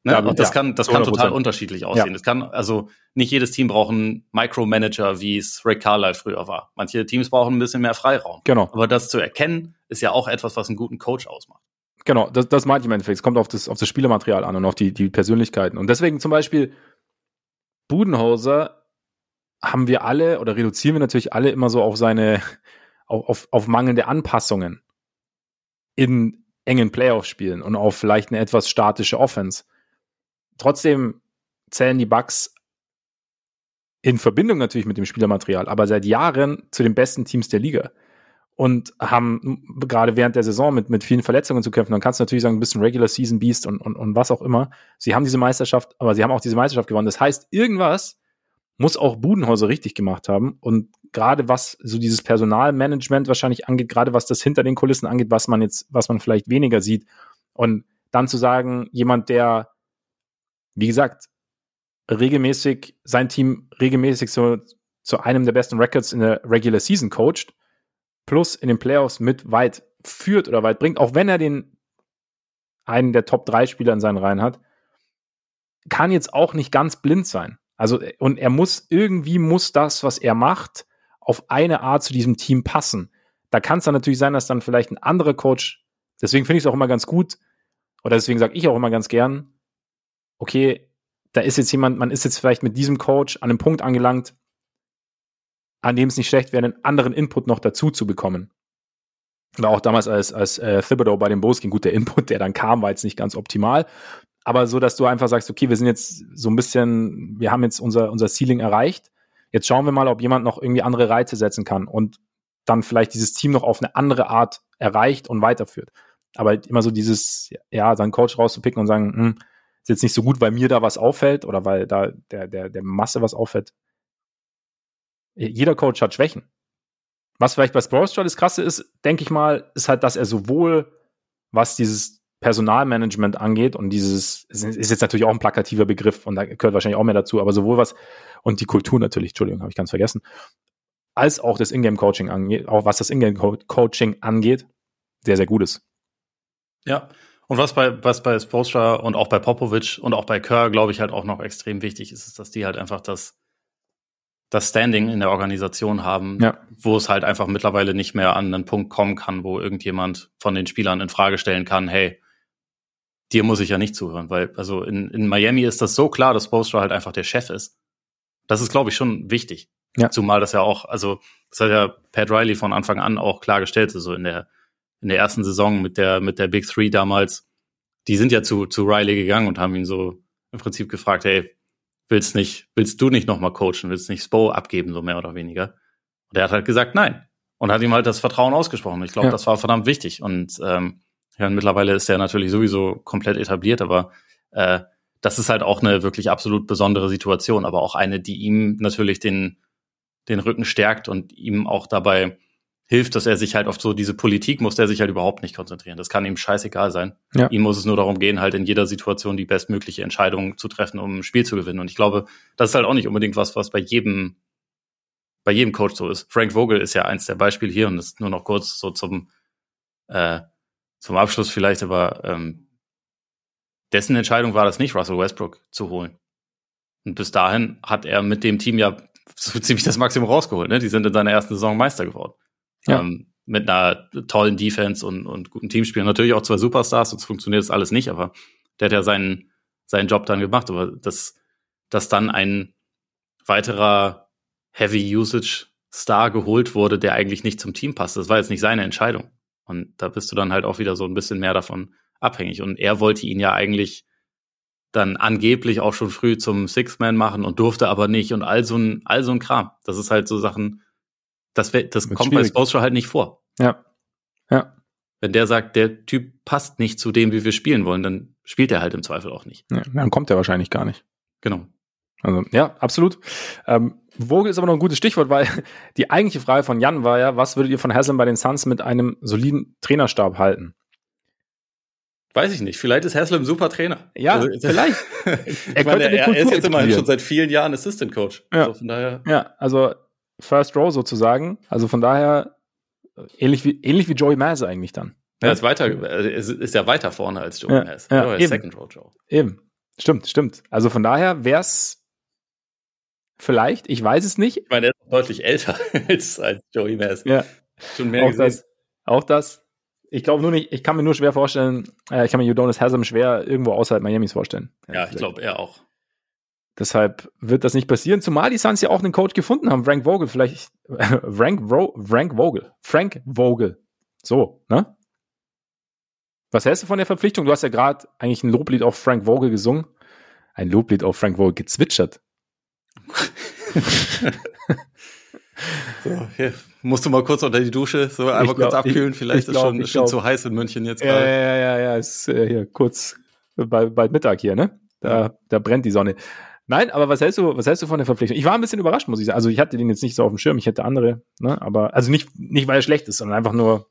Ja. Ne? Und das ja, kann, das kann total unterschiedlich aussehen. Ja. Das kann, also nicht jedes Team braucht einen Micromanager, wie es Rick Carlisle früher war. Manche Teams brauchen ein bisschen mehr Freiraum. Genau. Aber das zu erkennen, ist ja auch etwas, was einen guten Coach ausmacht. Genau, das, das meinte ich im Endeffekt. Es kommt auf das, auf das Spielermaterial an und auf die, die Persönlichkeiten. Und deswegen zum Beispiel Budenhauser haben wir alle oder reduzieren wir natürlich alle immer so auf seine, auf, auf, mangelnde Anpassungen in engen Playoff-Spielen und auf vielleicht eine etwas statische Offense. Trotzdem zählen die Bucks in Verbindung natürlich mit dem Spielermaterial, aber seit Jahren zu den besten Teams der Liga und haben gerade während der Saison mit, mit vielen Verletzungen zu kämpfen. Dann kannst du natürlich sagen, ein bisschen Regular Season Beast und, und, und was auch immer. Sie haben diese Meisterschaft, aber sie haben auch diese Meisterschaft gewonnen. Das heißt, irgendwas muss auch Budenhäuser richtig gemacht haben. Und gerade was so dieses Personalmanagement wahrscheinlich angeht, gerade was das hinter den Kulissen angeht, was man jetzt, was man vielleicht weniger sieht. Und dann zu sagen, jemand, der, wie gesagt, regelmäßig sein Team regelmäßig so zu einem der besten Records in der Regular Season coacht, plus in den Playoffs mit weit führt oder weit bringt, auch wenn er den einen der Top 3 Spieler in seinen Reihen hat, kann jetzt auch nicht ganz blind sein. Also, und er muss, irgendwie muss das, was er macht, auf eine Art zu diesem Team passen. Da kann es dann natürlich sein, dass dann vielleicht ein anderer Coach, deswegen finde ich es auch immer ganz gut, oder deswegen sage ich auch immer ganz gern, okay, da ist jetzt jemand, man ist jetzt vielleicht mit diesem Coach an einem Punkt angelangt, an dem es nicht schlecht wäre, einen anderen Input noch dazu zu bekommen. War auch damals als, als äh, Thibodeau bei den Bulls ging, gut, der Input, der dann kam, war jetzt nicht ganz optimal. Aber so, dass du einfach sagst, okay, wir sind jetzt so ein bisschen, wir haben jetzt unser, unser Ceiling erreicht. Jetzt schauen wir mal, ob jemand noch irgendwie andere Reize setzen kann und dann vielleicht dieses Team noch auf eine andere Art erreicht und weiterführt. Aber immer so dieses, ja, seinen Coach rauszupicken und sagen, hm, ist jetzt nicht so gut, weil mir da was auffällt oder weil da der, der, der Masse was auffällt. Jeder Coach hat Schwächen. Was vielleicht bei Sportstra das Krasse ist, denke ich mal, ist halt, dass er sowohl, was dieses Personalmanagement angeht und dieses, ist jetzt natürlich auch ein plakativer Begriff und da gehört wahrscheinlich auch mehr dazu, aber sowohl was, und die Kultur natürlich, Entschuldigung, habe ich ganz vergessen, als auch das Ingame-Coaching angeht, auch was das Ingame-Coaching angeht, sehr, sehr gut ist. Ja, und was bei, was bei Spoelstra und auch bei Popovic und auch bei Kerr, glaube ich, halt auch noch extrem wichtig ist, ist, dass die halt einfach das, das Standing in der Organisation haben, ja. wo es halt einfach mittlerweile nicht mehr an einen Punkt kommen kann, wo irgendjemand von den Spielern in Frage stellen kann, hey, dir muss ich ja nicht zuhören, weil, also in, in Miami ist das so klar, dass Spoelstra halt einfach der Chef ist. Das ist, glaube ich, schon wichtig. Ja. Zumal das ja auch, also, das hat ja Pat Riley von Anfang an auch klargestellt, so also in der, in der ersten Saison mit der, mit der Big Three damals, die sind ja zu, zu Riley gegangen und haben ihn so im Prinzip gefragt, hey, willst nicht, willst du nicht nochmal coachen, willst nicht Spo abgeben, so mehr oder weniger? Und er hat halt gesagt, nein. Und hat ihm halt das Vertrauen ausgesprochen. Ich glaube, ja. das war verdammt wichtig. Und ähm, ja, mittlerweile ist er natürlich sowieso komplett etabliert, aber äh, das ist halt auch eine wirklich absolut besondere Situation, aber auch eine, die ihm natürlich den, den Rücken stärkt und ihm auch dabei hilft, dass er sich halt auf so diese Politik muss der sich halt überhaupt nicht konzentrieren. Das kann ihm scheißegal sein. Ja. Ihm muss es nur darum gehen, halt in jeder Situation die bestmögliche Entscheidung zu treffen, um ein Spiel zu gewinnen. Und ich glaube, das ist halt auch nicht unbedingt was, was bei jedem, bei jedem Coach so ist. Frank Vogel ist ja eins der Beispiele hier und ist nur noch kurz so zum, äh, zum Abschluss vielleicht, aber ähm, dessen Entscheidung war das nicht, Russell Westbrook zu holen. Und bis dahin hat er mit dem Team ja so ziemlich das Maximum rausgeholt. Ne? Die sind in seiner ersten Saison Meister geworden. Ja. Ähm, mit einer tollen Defense und, und guten Teamspielen. Natürlich auch zwei Superstars, sonst funktioniert das alles nicht, aber der hat ja seinen, seinen Job dann gemacht. Aber dass, dass dann ein weiterer Heavy Usage Star geholt wurde, der eigentlich nicht zum Team passt, das war jetzt nicht seine Entscheidung. Und da bist du dann halt auch wieder so ein bisschen mehr davon abhängig. Und er wollte ihn ja eigentlich dann angeblich auch schon früh zum Six-Man machen und durfte aber nicht und all so ein, all so ein Kram. Das ist halt so Sachen, das, das kommt schwierig. bei Spoelstra halt nicht vor. Ja. Ja. Wenn der sagt, der Typ passt nicht zu dem, wie wir spielen wollen, dann spielt er halt im Zweifel auch nicht. Ja, dann kommt er wahrscheinlich gar nicht. Genau. Also, ja, absolut. Ähm, Vogel ist aber noch ein gutes Stichwort, weil die eigentliche Frage von Jan war ja, was würdet ihr von Haslam bei den Suns mit einem soliden Trainerstab halten? Weiß ich nicht. Vielleicht ist Haslam ein super Trainer. Ja, also, vielleicht. er, meine, er, er, ist jetzt immerhin schon seit vielen Jahren Assistant Coach. Ja. Also von daher. Ja, also First Row sozusagen. Also von daher ähnlich wie, ähnlich wie Joey Mass eigentlich dann. Ja, ist weiter, ist ja weiter vorne als Joey ja, Mass. Ja. Second Row Joe. Eben. Stimmt, stimmt. Also von daher wäre es vielleicht, ich weiß es nicht. Ich meine, er ist deutlich älter als, als Joey Mass. Ja. Schon mehr auch gesehen. Das, auch das. Ich glaube nur nicht, ich kann mir nur schwer vorstellen, äh, ich kann mir Udonis Haslam schwer irgendwo außerhalb Miamis vorstellen. Ja, ich glaube, er auch. Deshalb wird das nicht passieren, zumal die Suns ja auch einen Coach gefunden haben, Frank Vogel, vielleicht Frank, Ro, Frank Vogel, Frank Vogel. So, ne? Was hältst du von der Verpflichtung? Du hast ja gerade eigentlich ein Loblied auf Frank Vogel gesungen. Ein Loblied auf Frank Vogel gezwitschert. So, hier musst du mal kurz unter die Dusche, so einmal glaub, kurz abkühlen. Vielleicht ist glaub, schon, schon zu heiß in München jetzt gerade. Ja, ja, ja, ja, ist äh, hier kurz bald, bald Mittag hier, ne? Da, da brennt die Sonne. Nein, aber was hältst du, was hältst du von der Verpflichtung? Ich war ein bisschen überrascht, muss ich sagen. Also ich hatte den jetzt nicht so auf dem Schirm, ich hätte andere, ne? Aber also nicht, nicht weil er schlecht ist, sondern einfach nur,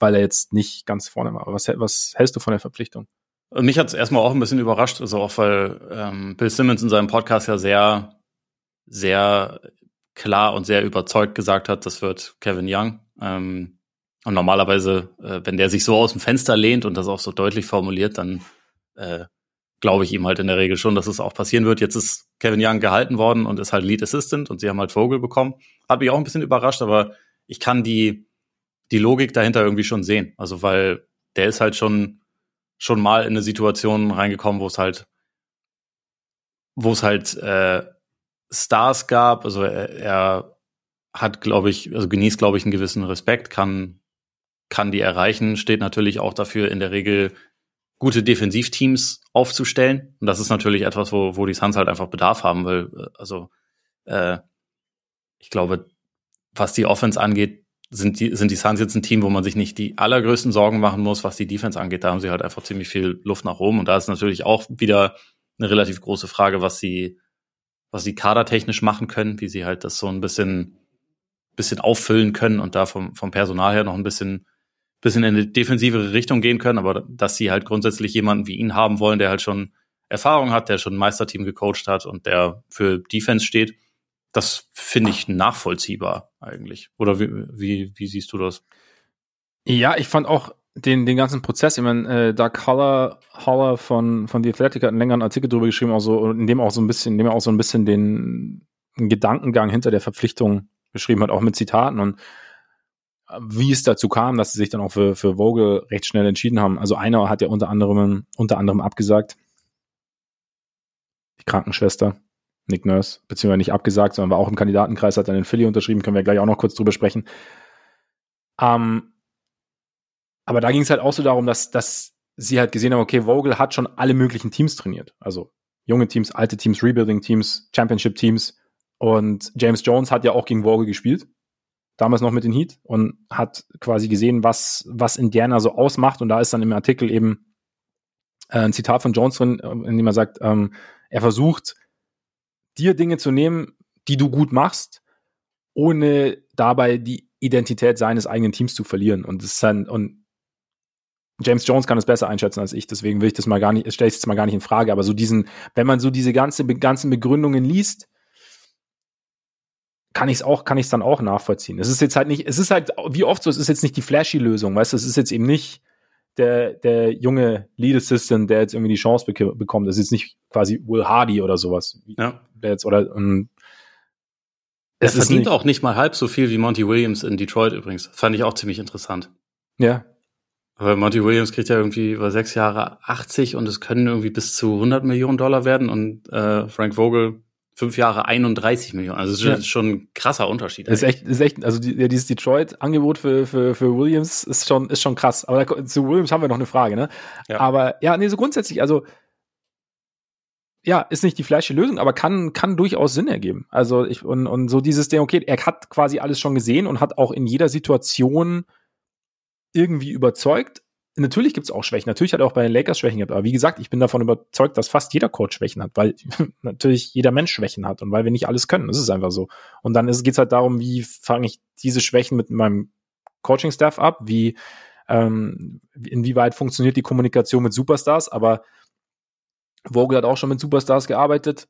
weil er jetzt nicht ganz vorne war. Aber was, was hältst du von der Verpflichtung? Mich hat es erstmal auch ein bisschen überrascht, also auch weil ähm, Bill Simmons in seinem Podcast ja sehr, sehr klar und sehr überzeugt gesagt hat, das wird Kevin Young. Ähm, und normalerweise, äh, wenn der sich so aus dem Fenster lehnt und das auch so deutlich formuliert, dann äh, glaube ich ihm halt in der Regel schon, dass es auch passieren wird. Jetzt ist Kevin Young gehalten worden und ist halt Lead Assistant und sie haben halt Vogel bekommen. Hat mich auch ein bisschen überrascht, aber ich kann die, die Logik dahinter irgendwie schon sehen. Also, weil der ist halt schon, schon mal in eine Situation reingekommen, wo es halt wo es halt äh, Stars gab. Also er, er hat, glaube ich, also genießt, glaube ich, einen gewissen Respekt, kann, kann die erreichen, steht natürlich auch dafür in der Regel gute Defensivteams aufzustellen. Und das ist natürlich etwas, wo, wo die Suns halt einfach Bedarf haben, weil, äh, also äh, ich glaube, was die Offense angeht, sind die, sind die Suns jetzt ein Team, wo man sich nicht die allergrößten Sorgen machen muss, was die Defense angeht. Da haben sie halt einfach ziemlich viel Luft nach oben. Und da ist natürlich auch wieder eine relativ große Frage, was sie, was sie kadertechnisch machen können, wie sie halt das so ein bisschen, bisschen auffüllen können und da vom, vom Personal her noch ein bisschen, bisschen in eine defensivere Richtung gehen können. Aber dass sie halt grundsätzlich jemanden wie ihn haben wollen, der halt schon Erfahrung hat, der schon ein Meisterteam gecoacht hat und der für Defense steht, das finde ich nachvollziehbar eigentlich. Oder wie, wie, wie siehst du das? Ja, ich fand auch den, den ganzen Prozess, ich meine, äh, Doug Holler, Holler von, von The Athletic hat einen längeren Artikel drüber geschrieben, auch so, in dem auch so ein bisschen, in dem er auch so ein bisschen den Gedankengang hinter der Verpflichtung beschrieben hat, auch mit Zitaten und äh, wie es dazu kam, dass sie sich dann auch für, für Vogel recht schnell entschieden haben. Also einer hat ja unter anderem, unter anderem abgesagt. Die Krankenschwester. Nick Nurse, beziehungsweise nicht abgesagt, sondern war auch im Kandidatenkreis, hat dann in Philly unterschrieben, können wir gleich auch noch kurz drüber sprechen. Ähm, aber da ging es halt auch so darum, dass, dass sie halt gesehen haben, okay, Vogel hat schon alle möglichen Teams trainiert. Also junge Teams, alte Teams, Rebuilding-Teams, Championship-Teams. Und James Jones hat ja auch gegen Vogel gespielt, damals noch mit den Heat, und hat quasi gesehen, was, was Indiana so ausmacht. Und da ist dann im Artikel eben äh, ein Zitat von Jones drin, in dem er sagt, ähm, er versucht, dir Dinge zu nehmen, die du gut machst, ohne dabei die Identität seines eigenen Teams zu verlieren. Und das ist dann, und James Jones kann es besser einschätzen als ich, deswegen will ich das mal gar nicht, stelle ich es mal gar nicht in Frage. Aber so diesen, wenn man so diese ganze, ganzen Begründungen liest, kann ich es auch, kann ich dann auch nachvollziehen. Es ist jetzt halt nicht, es ist halt, wie oft so, es ist jetzt nicht die flashy Lösung, weißt du, es ist jetzt eben nicht, der, der junge Lead Assistant, der jetzt irgendwie die Chance bek bekommt. Das ist jetzt nicht quasi Will Hardy oder sowas. Ja. Der jetzt, oder, um, ähm, er verdient nicht, auch nicht mal halb so viel wie Monty Williams in Detroit übrigens. Fand ich auch ziemlich interessant. Ja. Aber Monty Williams kriegt ja irgendwie über sechs Jahre 80 und es können irgendwie bis zu 100 Millionen Dollar werden und äh, Frank Vogel fünf Jahre 31 Millionen. Also das ist schon ein krasser Unterschied. Ist echt, ist echt, also die, dieses Detroit-Angebot für, für, für Williams ist schon, ist schon krass. Aber da, zu Williams haben wir noch eine Frage, ne? Ja. Aber ja, nee, so grundsätzlich, also ja, ist nicht die fleischige Lösung, aber kann, kann durchaus Sinn ergeben. Also ich, und, und so dieses Ding, okay, er hat quasi alles schon gesehen und hat auch in jeder Situation irgendwie überzeugt, natürlich gibt es auch Schwächen. Natürlich hat er auch bei den Lakers Schwächen gehabt. Aber wie gesagt, ich bin davon überzeugt, dass fast jeder Coach Schwächen hat, weil natürlich jeder Mensch Schwächen hat und weil wir nicht alles können. Das ist einfach so. Und dann geht es halt darum, wie fange ich diese Schwächen mit meinem Coaching-Staff ab? Wie, ähm, inwieweit funktioniert die Kommunikation mit Superstars? Aber Vogel hat auch schon mit Superstars gearbeitet,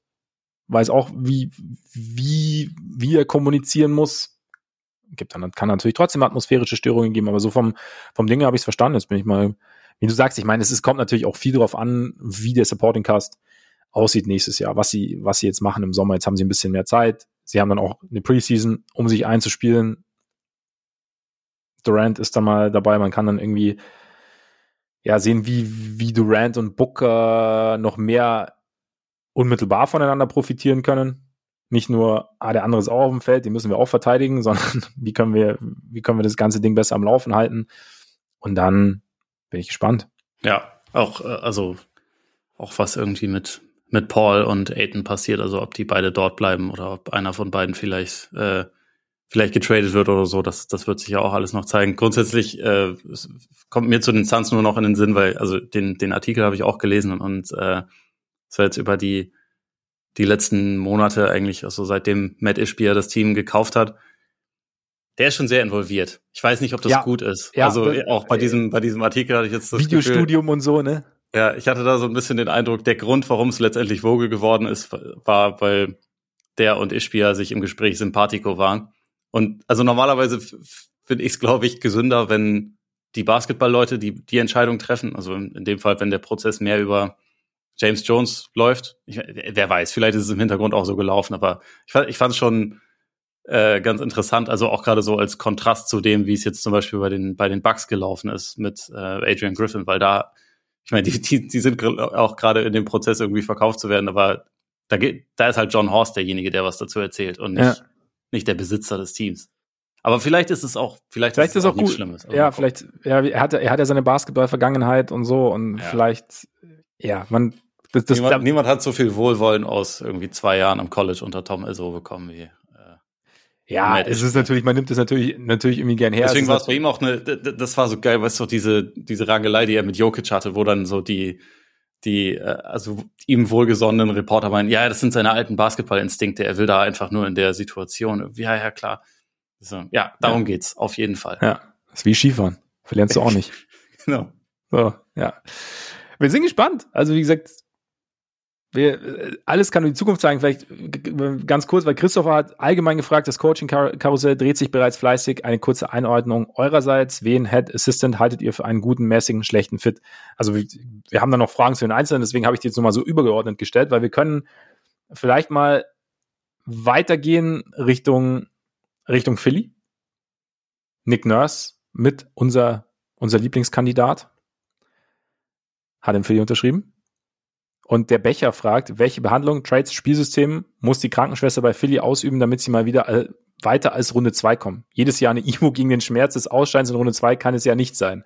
weiß auch, wie, wie, wie er kommunizieren muss gibt dann, kann natürlich trotzdem atmosphärische Störungen geben, aber so vom, vom Ding habe ich es verstanden. Jetzt bin ich mal, wie du sagst, ich meine, es ist, kommt natürlich auch viel darauf an, wie der Supporting Cast aussieht nächstes Jahr, was sie, was sie jetzt machen im Sommer. Jetzt haben sie ein bisschen mehr Zeit. Sie haben dann auch eine Preseason, um sich einzuspielen. Durant ist da mal dabei. Man kann dann irgendwie ja sehen, wie, wie Durant und Booker noch mehr unmittelbar voneinander profitieren können nicht nur, ah, der andere ist auch auf dem Feld, den müssen wir auch verteidigen, sondern wie können wir, wie können wir das ganze Ding besser am Laufen halten? Und dann bin ich gespannt. Ja, auch, äh, also, auch was irgendwie mit, mit Paul und Aiden passiert, also ob die beide dort bleiben oder ob einer von beiden vielleicht, äh, vielleicht getradet wird oder so, das, das wird sich ja auch alles noch zeigen. Grundsätzlich äh, kommt mir zu den Suns nur noch in den Sinn, weil, also den, den Artikel habe ich auch gelesen und, und äh, es war jetzt über die die letzten Monate eigentlich, also seitdem Matt Ishbia das Team gekauft hat, der ist schon sehr involviert. Ich weiß nicht, ob das ja, gut ist. Ja, also auch bei diesem, bei diesem Artikel hatte ich jetzt das Videostudium Gefühl, und so, ne? Ja, ich hatte da so ein bisschen den Eindruck, der Grund, warum es letztendlich Vogel geworden ist, war, weil der und Ishbia sich im Gespräch sympathico waren. Und also normalerweise finde ich es, glaube ich, gesünder, wenn die Basketballleute die, die Entscheidung treffen. Also in, in dem Fall, wenn der Prozess mehr über James Jones läuft. Ich, wer weiß, vielleicht ist es im Hintergrund auch so gelaufen, aber ich fand ich fand es schon äh, ganz interessant, also auch gerade so als Kontrast zu dem, wie es jetzt zum Beispiel bei den bei den Bucks gelaufen ist mit äh, Adrian Griffin, weil da, ich meine, die, die, die sind auch gerade in dem Prozess irgendwie verkauft zu werden, aber da geht, da ist halt John Horst derjenige, der was dazu erzählt und nicht, Ja. nicht der Besitzer des Teams. Aber vielleicht ist es auch, vielleicht, Vielleicht ist es auch nichts gut. Schlimmes. Also Ja, vielleicht, ja, er hat, er hat ja seine Basketball-Vergangenheit und so und Ja. vielleicht, ja, man, das, das, niemand, da, niemand hat so viel Wohlwollen aus irgendwie zwei Jahren am College unter Tom Izzo bekommen wie. Äh, ja, es ist- natürlich, man nimmt es natürlich, natürlich irgendwie gern her. Deswegen Es war es bei ihm auch eine, das war so geil, weißt du, diese, diese Rangelei, die er mit Jokic hatte, wo dann so die, die, äh, also ihm wohlgesonnenen Reporter meinen, ja, das sind seine alten Basketballinstinkte, er will da einfach nur in der Situation. Ja, ja, klar. So, ja, darum geht's, auf jeden Fall. Ja, das ist wie Skifahren. Verlernst du auch nicht. Genau. So, ja. Wir sind gespannt. Also, wie gesagt, wir, äh, alles kann nur die Zukunft zeigen. Vielleicht g- ganz kurz, weil Christopher hat allgemein gefragt, das Coaching-Karussell dreht sich bereits fleißig. Eine kurze Einordnung eurerseits. Wen Head Assistant haltet ihr für einen guten, mäßigen, schlechten Fit? Also, wir, wir haben da noch Fragen zu den Einzelnen, deswegen habe ich die jetzt nochmal so übergeordnet gestellt, weil wir können vielleicht mal weitergehen Richtung, Richtung Philly. Nick Nurse mit unser, unser Lieblingskandidat. Hat im Philly unterschrieben. Und der Becher fragt, welche Behandlung, Trades, Spielsystem muss die Krankenschwester bei Philly ausüben, damit sie mal wieder äh, weiter als Runde 2 kommen? Jedes Jahr eine Imo gegen den Schmerz des Ausscheidens in Runde 2 kann es ja nicht sein.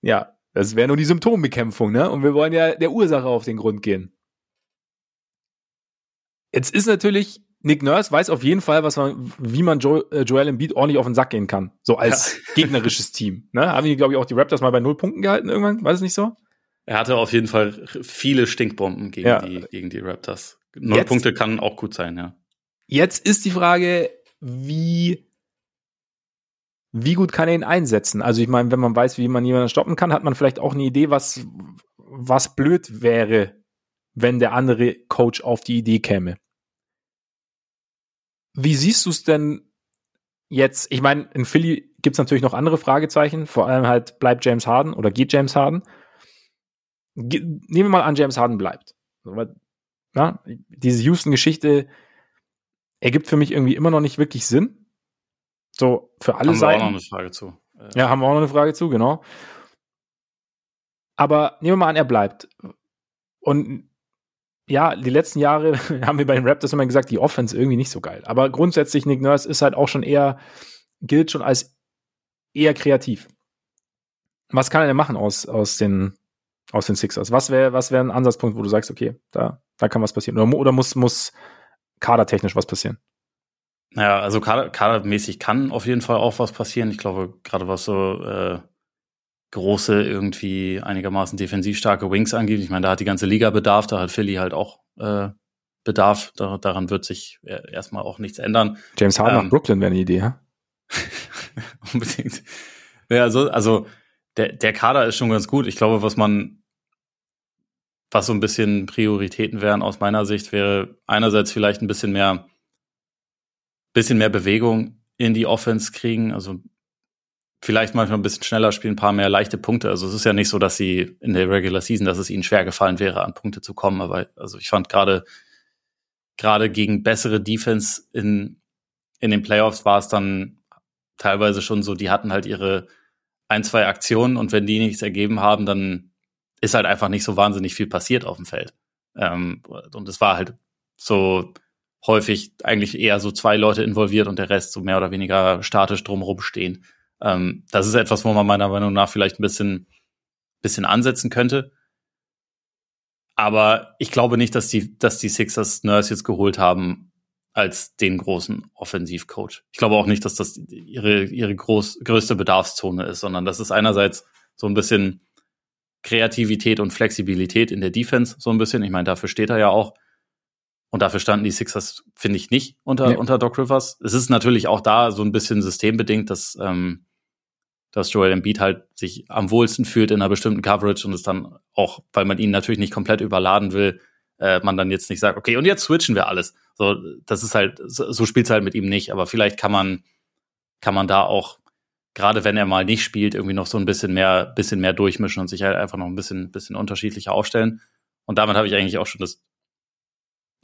Ja, das wäre nur die Symptombekämpfung, ne? Und wir wollen ja der Ursache auf den Grund gehen. Jetzt ist natürlich, Nick Nurse weiß auf jeden Fall, was man, wie man jo äh, Joel Embiid ordentlich auf den Sack gehen kann. So als gegnerisches Team. Ne? Haben die, glaube ich, auch die Raptors mal bei null Punkten gehalten irgendwann? War das nicht so? Er hatte auf jeden Fall viele Stinkbomben gegen, Ja. die, gegen die Raptors. Null Jetzt- Punkte kann auch gut sein, ja. Jetzt ist die Frage, wie, wie gut kann er ihn einsetzen? Also ich meine, wenn man weiß, wie man jemanden stoppen kann, hat man vielleicht auch eine Idee, was, was blöd wäre, wenn der andere Coach auf die Idee käme. Wie siehst du es denn jetzt? Ich meine, in Philly gibt es natürlich noch andere Fragezeichen, vor allem halt, bleibt James Harden oder geht James Harden? Nehmen wir mal an, James Harden bleibt. Na, diese Houston-Geschichte ergibt für mich irgendwie immer noch nicht wirklich Sinn. So, für alle Haben wir auch noch Seiten. eine Frage zu. Ja, haben wir auch noch eine Frage zu, genau. Aber nehmen wir mal an, er bleibt. Und ja, die letzten Jahre haben wir bei den Raptors immer gesagt, die Offense irgendwie nicht so geil. Aber grundsätzlich, Nick Nurse ist halt auch schon eher, gilt schon als eher kreativ. Was kann er denn machen aus, aus, den, aus den Sixers? Was wäre was wär ein Ansatzpunkt, wo du sagst, okay, da, da kann was passieren? Oder, oder muss, muss kadertechnisch was passieren? Ja, also kader, kadermäßig kann auf jeden Fall auch was passieren. Ich glaube, gerade was so äh, große, irgendwie einigermaßen defensiv starke Wings angeht. Ich meine, da hat die ganze Liga Bedarf, da hat Philly halt auch äh, Bedarf. Da, daran wird sich äh, erstmal auch nichts ändern. James Harden Ähm, nach Brooklyn wäre eine Idee, ja? Unbedingt. Ja, also, also der, der Kader ist schon ganz gut. Ich glaube, was man, was so ein bisschen Prioritäten wären aus meiner Sicht, wäre einerseits vielleicht ein bisschen mehr, bisschen mehr Bewegung in die Offense kriegen. Also vielleicht manchmal ein bisschen schneller spielen, ein paar mehr leichte Punkte. Also es ist ja nicht so, dass sie in der Regular Season, dass es ihnen schwer gefallen wäre, an Punkte zu kommen. Aber also ich fand gerade gerade gegen bessere Defense in in den Playoffs war es dann teilweise schon so, die hatten halt ihre ein, zwei Aktionen und wenn die nichts ergeben haben, dann ist halt einfach nicht so wahnsinnig viel passiert auf dem Feld. Ähm, und es war halt so häufig eigentlich eher so zwei Leute involviert und der Rest so mehr oder weniger statisch drumherum stehen. Ähm, das ist etwas, wo man meiner Meinung nach vielleicht ein bisschen, bisschen ansetzen könnte. Aber ich glaube nicht, dass die, dass die Sixers Nurse jetzt geholt haben als den großen Offensivcoach. Ich glaube auch nicht, dass das ihre, ihre groß, größte Bedarfszone ist, sondern das ist einerseits so ein bisschen Kreativität und Flexibilität in der Defense, so ein bisschen. Ich meine, dafür steht er ja auch. Und dafür standen die Sixers, finde ich, nicht unter, Nee. unter Doc Rivers. Es ist natürlich auch da so ein bisschen systembedingt, dass, ähm, dass Joel Embiid halt sich am wohlsten fühlt in einer bestimmten Coverage und es dann auch, weil man ihn natürlich nicht komplett überladen will, äh, man dann jetzt nicht sagt, okay, und jetzt switchen wir alles. So, das ist halt, so, so spielt's halt mit ihm nicht, aber vielleicht kann man, kann man da auch, gerade wenn er mal nicht spielt, irgendwie noch so ein bisschen mehr, bisschen mehr durchmischen und sich halt einfach noch ein bisschen, bisschen unterschiedlicher aufstellen. Und damit habe ich eigentlich auch schon das,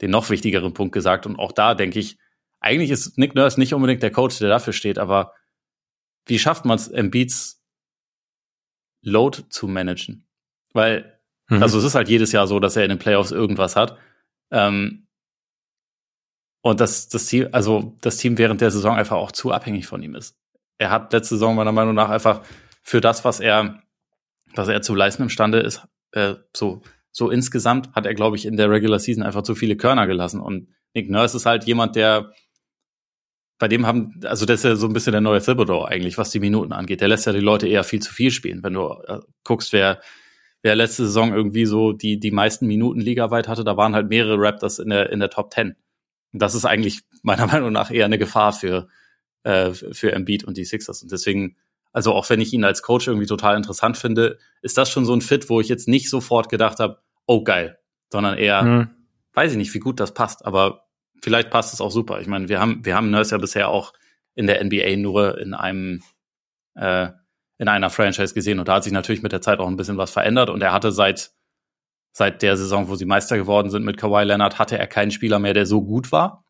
den noch wichtigeren Punkt gesagt. Und auch da denke ich, eigentlich ist Nick Nurse nicht unbedingt der Coach, der dafür steht, aber wie schafft man es, Embiids Load zu managen? Weil Mhm. Also es ist halt jedes Jahr so, dass er in den Playoffs irgendwas hat. Ähm, und das, das Team, also das Team während der Saison einfach auch zu abhängig von ihm ist. Er hat letzte Saison meiner Meinung nach einfach für das, was er, was er zu leisten imstande ist, äh, so, so insgesamt hat er, glaube ich, in der Regular Season einfach zu viele Körner gelassen. Und Nick Nurse ist halt jemand, der bei dem haben, also das ist ja so ein bisschen der neue Thibodeau eigentlich, was die Minuten angeht. Der lässt ja die Leute eher viel zu viel spielen. Wenn du äh, guckst, wer, wer letzte Saison irgendwie so die, die meisten Minuten ligaweit hatte, da waren halt mehrere Raptors in der, in der Top Ten. Und das ist eigentlich meiner Meinung nach eher eine Gefahr für, äh, für Embiid und die Sixers. Und deswegen, also auch wenn ich ihn als Coach irgendwie total interessant finde, ist das schon so ein Fit, wo ich jetzt nicht sofort gedacht habe, oh geil, sondern eher, mhm. weiß ich nicht, wie gut das passt, aber vielleicht passt es auch super. Ich meine, wir haben, wir haben Nurse ja bisher auch in der NBA nur in einem, äh, in einer Franchise gesehen und da hat sich natürlich mit der Zeit auch ein bisschen was verändert und er hatte seit, seit der Saison, wo sie Meister geworden sind mit Kawhi Leonard, hatte er keinen Spieler mehr, der so gut war.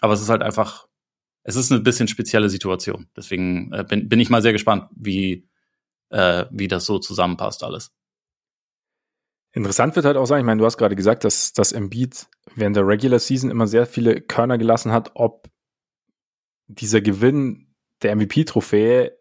Aber es ist halt einfach, es ist eine bisschen spezielle Situation. Deswegen äh, bin, bin ich mal sehr gespannt, wie, äh, wie das so zusammenpasst alles. Interessant wird halt auch sein, ich meine, du hast gerade gesagt, dass das Embiid während der Regular Season immer sehr viele Körner gelassen hat, ob dieser Gewinn der MVP-Trophäe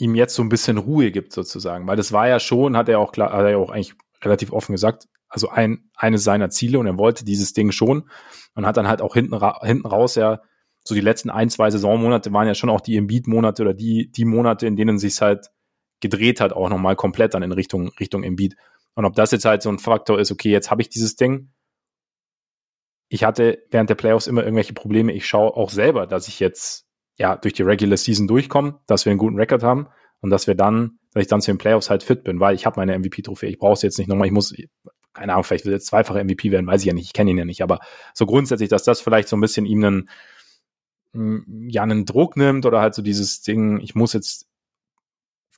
ihm jetzt so ein bisschen Ruhe gibt sozusagen, weil das war ja schon, hat er auch klar, hat er auch eigentlich relativ offen gesagt, also ein, eines seiner Ziele und er wollte dieses Ding schon und hat dann halt auch hinten, ra hinten raus ja so die letzten ein, zwei Saisonmonate waren ja schon auch die Embiid-Monate oder die, die Monate, in denen sich halt gedreht hat, auch nochmal komplett dann in Richtung, Richtung Embiid. Und ob das jetzt halt so ein Faktor ist, okay, jetzt habe ich dieses Ding. Ich hatte während der Playoffs immer irgendwelche Probleme. Ich schaue auch selber, dass ich jetzt ja durch die Regular Season durchkomme, dass wir einen guten Rekord haben und dass wir dann, dass ich dann zu den Playoffs halt fit bin, weil ich habe meine MVP-Trophäe. Ich brauche es jetzt nicht nochmal. Ich muss, keine Ahnung, vielleicht will jetzt zweifache MVP werden, weiß ich ja nicht. Ich kenne ihn ja nicht. Aber so grundsätzlich, dass das vielleicht so ein bisschen ihm einen, mm, ja, einen Druck nimmt oder halt so dieses Ding, ich muss jetzt